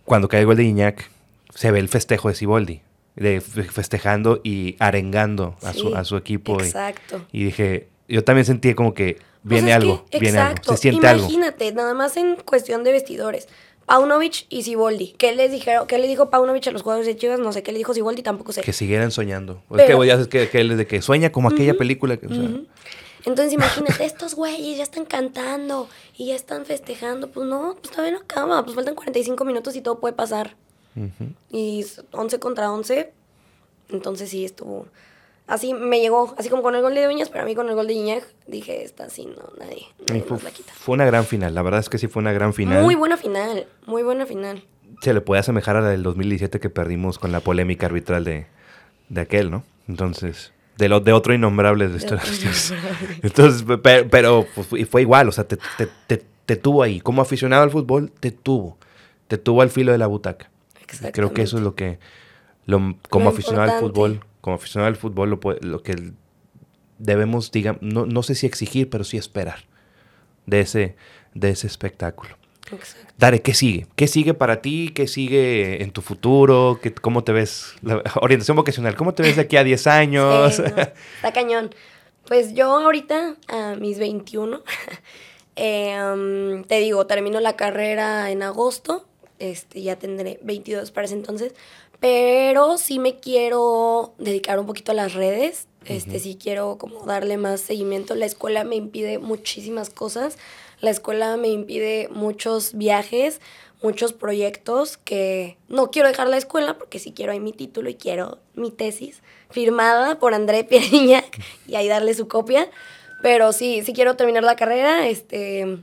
[SPEAKER 2] cuando cae el gol de Iñak, se ve el festejo de Siboldi de festejando y arengando a, su, a su equipo.
[SPEAKER 1] Exacto.
[SPEAKER 2] Y, dije, yo también sentí como que viene algo, viene algo, se siente
[SPEAKER 1] algo. Imagínate, nada más en cuestión de vestidores. Paunovic y Siboldi. ¿Qué les dijeron? ¿Qué le dijo Paunovic a los jugadores de Chivas? No sé qué le dijo Siboldi, tampoco sé.
[SPEAKER 2] Que siguieran soñando. es que ya es que, que, de que sueña como aquella película. Que,
[SPEAKER 1] Entonces imagínate, estos güeyes ya están cantando y ya están festejando. Pues no, pues todavía no acaba. Pues faltan 45 minutos y todo puede pasar. Y 11 contra 11. Entonces sí estuvo. Así me llegó, así como con el gol de Dueñas, pero a mí con el gol de Iñak dije, esta sí, no, nadie,
[SPEAKER 2] fue, la quita. Fue una gran final, la verdad es que sí fue una gran final.
[SPEAKER 1] Muy buena final, muy buena final.
[SPEAKER 2] Se le puede asemejar a la del 2017 que perdimos con la polémica arbitral de, de aquel, ¿no? Entonces, de, lo, de otro innombrable de, de Entonces, pero, pues, fue igual, o sea, te, te, te tuvo ahí. Como aficionado al fútbol, te tuvo. Te tuvo al filo de la butaca. Creo que eso es lo que, lo, como aficionado al fútbol, como aficionado al fútbol, lo, lo que debemos, digamos, no, no, sé si exigir, pero sí esperar de ese, de ese espectáculo. Exacto. Dare, ¿qué sigue? ¿Qué sigue para ti? ¿Qué sigue en tu futuro? ¿Qué, ¿Cómo te ves? La orientación vocacional, ¿cómo te ves de aquí a 10 años?
[SPEAKER 1] está cañón. Pues yo ahorita, a mis 21, [LAUGHS] eh, te digo, termino la carrera en agosto este, ya tendré 22 para ese entonces, pero sí me quiero dedicar un poquito a las redes, este, sí quiero como darle más seguimiento. La escuela me impide muchísimas cosas, la escuela me impide muchos viajes, muchos proyectos que no quiero dejar la escuela porque sí quiero ahí mi título y quiero mi tesis firmada por André Pieriñac y ahí darle su copia. Pero sí, sí quiero terminar la carrera, este,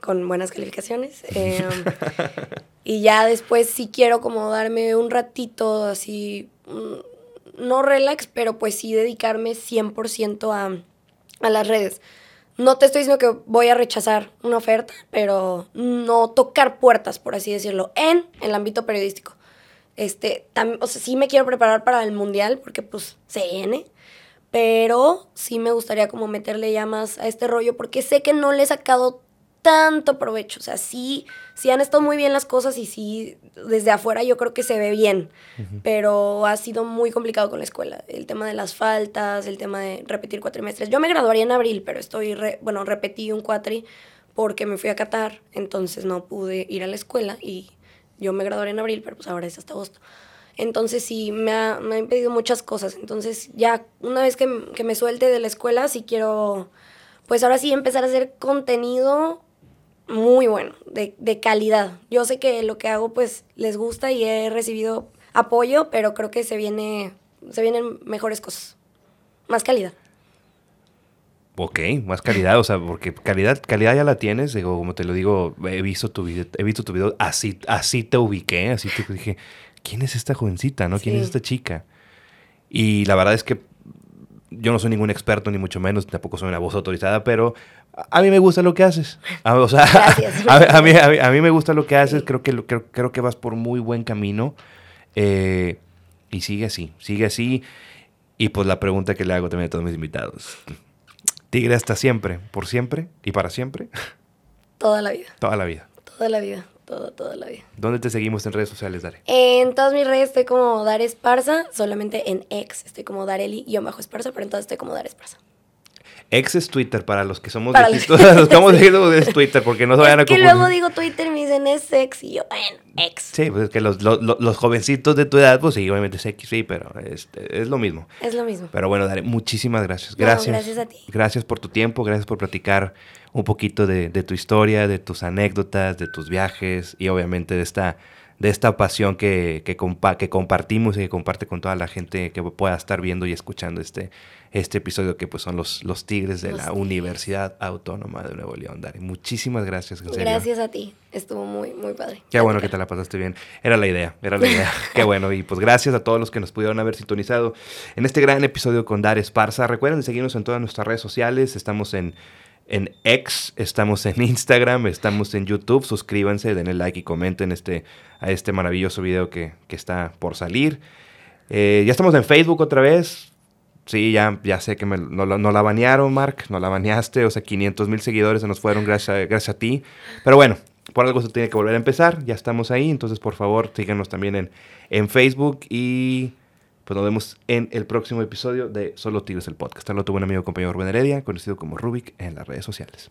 [SPEAKER 1] con buenas calificaciones. Em, [LAUGHS] y ya después sí quiero como darme un ratito así, mm, no relax, pero pues sí dedicarme 100% a, a las redes. No te estoy diciendo que voy a rechazar una oferta, pero no tocar puertas, por así decirlo, en el ámbito periodístico. Este, o sea, sí me quiero preparar para el mundial, porque pues se viene, pero sí me gustaría como meterle ya más a este rollo, porque sé que no le he sacado tanto provecho. O sea, sí, sí han estado muy bien las cosas y sí, desde afuera yo creo que se ve bien, pero ha sido muy complicado con la escuela. El tema de las faltas, el tema de repetir cuatrimestres. Yo me graduaría en abril, pero estoy, bueno, repetí un cuatri porque me fui a Qatar, entonces no pude ir a la escuela y yo me graduaré en abril, pero pues ahora es hasta agosto. Entonces sí, me ha, me ha impedido muchas cosas. Entonces ya, una vez que, que me suelte de la escuela, sí quiero, pues ahora sí empezar a hacer contenido muy bueno, de, de, calidad. Yo sé que lo que hago pues les gusta y he recibido apoyo, pero creo que se viene se vienen mejores cosas. Más calidad.
[SPEAKER 2] Ok, más calidad, o sea, porque calidad, calidad ya la tienes, digo, como te lo digo, he visto tu video, he visto tu video, así, así te ubiqué, así te dije, ¿quién es esta jovencita, no? ¿Quién es esta chica? Y la verdad es que yo no soy ningún experto, ni mucho menos, tampoco soy una voz autorizada, pero a mí me gusta lo que haces. A, o sea, [LAUGHS] A, mí, a, mí, me gusta lo que haces, creo, que, creo, creo, que vas por muy buen camino. Eh, y sigue así, sigue así. Y pues la pregunta que le hago también a todos mis invitados. ¿Tigre hasta siempre? ¿Por siempre? ¿Y para siempre?
[SPEAKER 1] Toda la vida.
[SPEAKER 2] Toda la vida.
[SPEAKER 1] Toda la vida. Toda, toda la vida.
[SPEAKER 2] ¿Dónde te seguimos en redes sociales, Dare?
[SPEAKER 1] En todas mis redes estoy como Dar Esparza, solamente en X estoy como Dareli-Esparza, pero en todas estoy como Dar Esparza.
[SPEAKER 2] Ex es Twitter para los que somos
[SPEAKER 1] Para
[SPEAKER 2] viejitos.
[SPEAKER 1] los- [LAUGHS]
[SPEAKER 2] Los que estamos viejitos es Twitter porque no se vayan a
[SPEAKER 1] es que
[SPEAKER 2] confundir.
[SPEAKER 1] luego digo Twitter y me dicen es X y yo, bueno, X.
[SPEAKER 2] Sí, pues es que los, los, los- jovencitos de tu edad, pues sí, obviamente es X, sí, pero este, es lo mismo.
[SPEAKER 1] Es lo mismo.
[SPEAKER 2] Pero bueno, Dare, muchísimas gracias.
[SPEAKER 1] No,
[SPEAKER 2] Gracias.
[SPEAKER 1] gracias a ti.
[SPEAKER 2] Gracias por tu tiempo, gracias por platicar un poquito de, de tu historia, de tus anécdotas, de tus viajes y obviamente de esta, de esta pasión que, que, compa- que compartimos y que comparte con toda la gente que pueda estar viendo y escuchando este, este episodio que pues son los, los Tigres de
[SPEAKER 1] Los
[SPEAKER 2] la
[SPEAKER 1] Tigres.
[SPEAKER 2] Universidad Autónoma de Nuevo León. Dare, muchísimas gracias. En serio.
[SPEAKER 1] Gracias a ti. Estuvo muy, muy padre.
[SPEAKER 2] Qué bueno que te la pasaste bien. Era la idea, era la idea. [LAUGHS] Qué bueno. Y pues gracias a todos los que nos pudieron haber sintonizado en este gran episodio con Dar Esparza. Recuerden seguirnos en todas nuestras redes sociales. Estamos en, en X, estamos en Instagram, estamos en YouTube. Suscríbanse, denle like y comenten este, a este maravilloso video que, que está por salir. Eh, ya estamos en Facebook otra vez. Sí, ya, ya sé que me, no, no la banearon, Mark. No la baneaste. O sea, 500 mil seguidores se nos fueron gracias a, ti. Pero bueno, por algo se tiene que volver a empezar. Ya estamos ahí. Entonces, por favor, síganos también en, en Facebook. Y pues nos vemos en el próximo episodio de Solo Tigres el Podcast. Hasta luego, tu buen amigo compañero Rubén Heredia, conocido como Rubik en las redes sociales.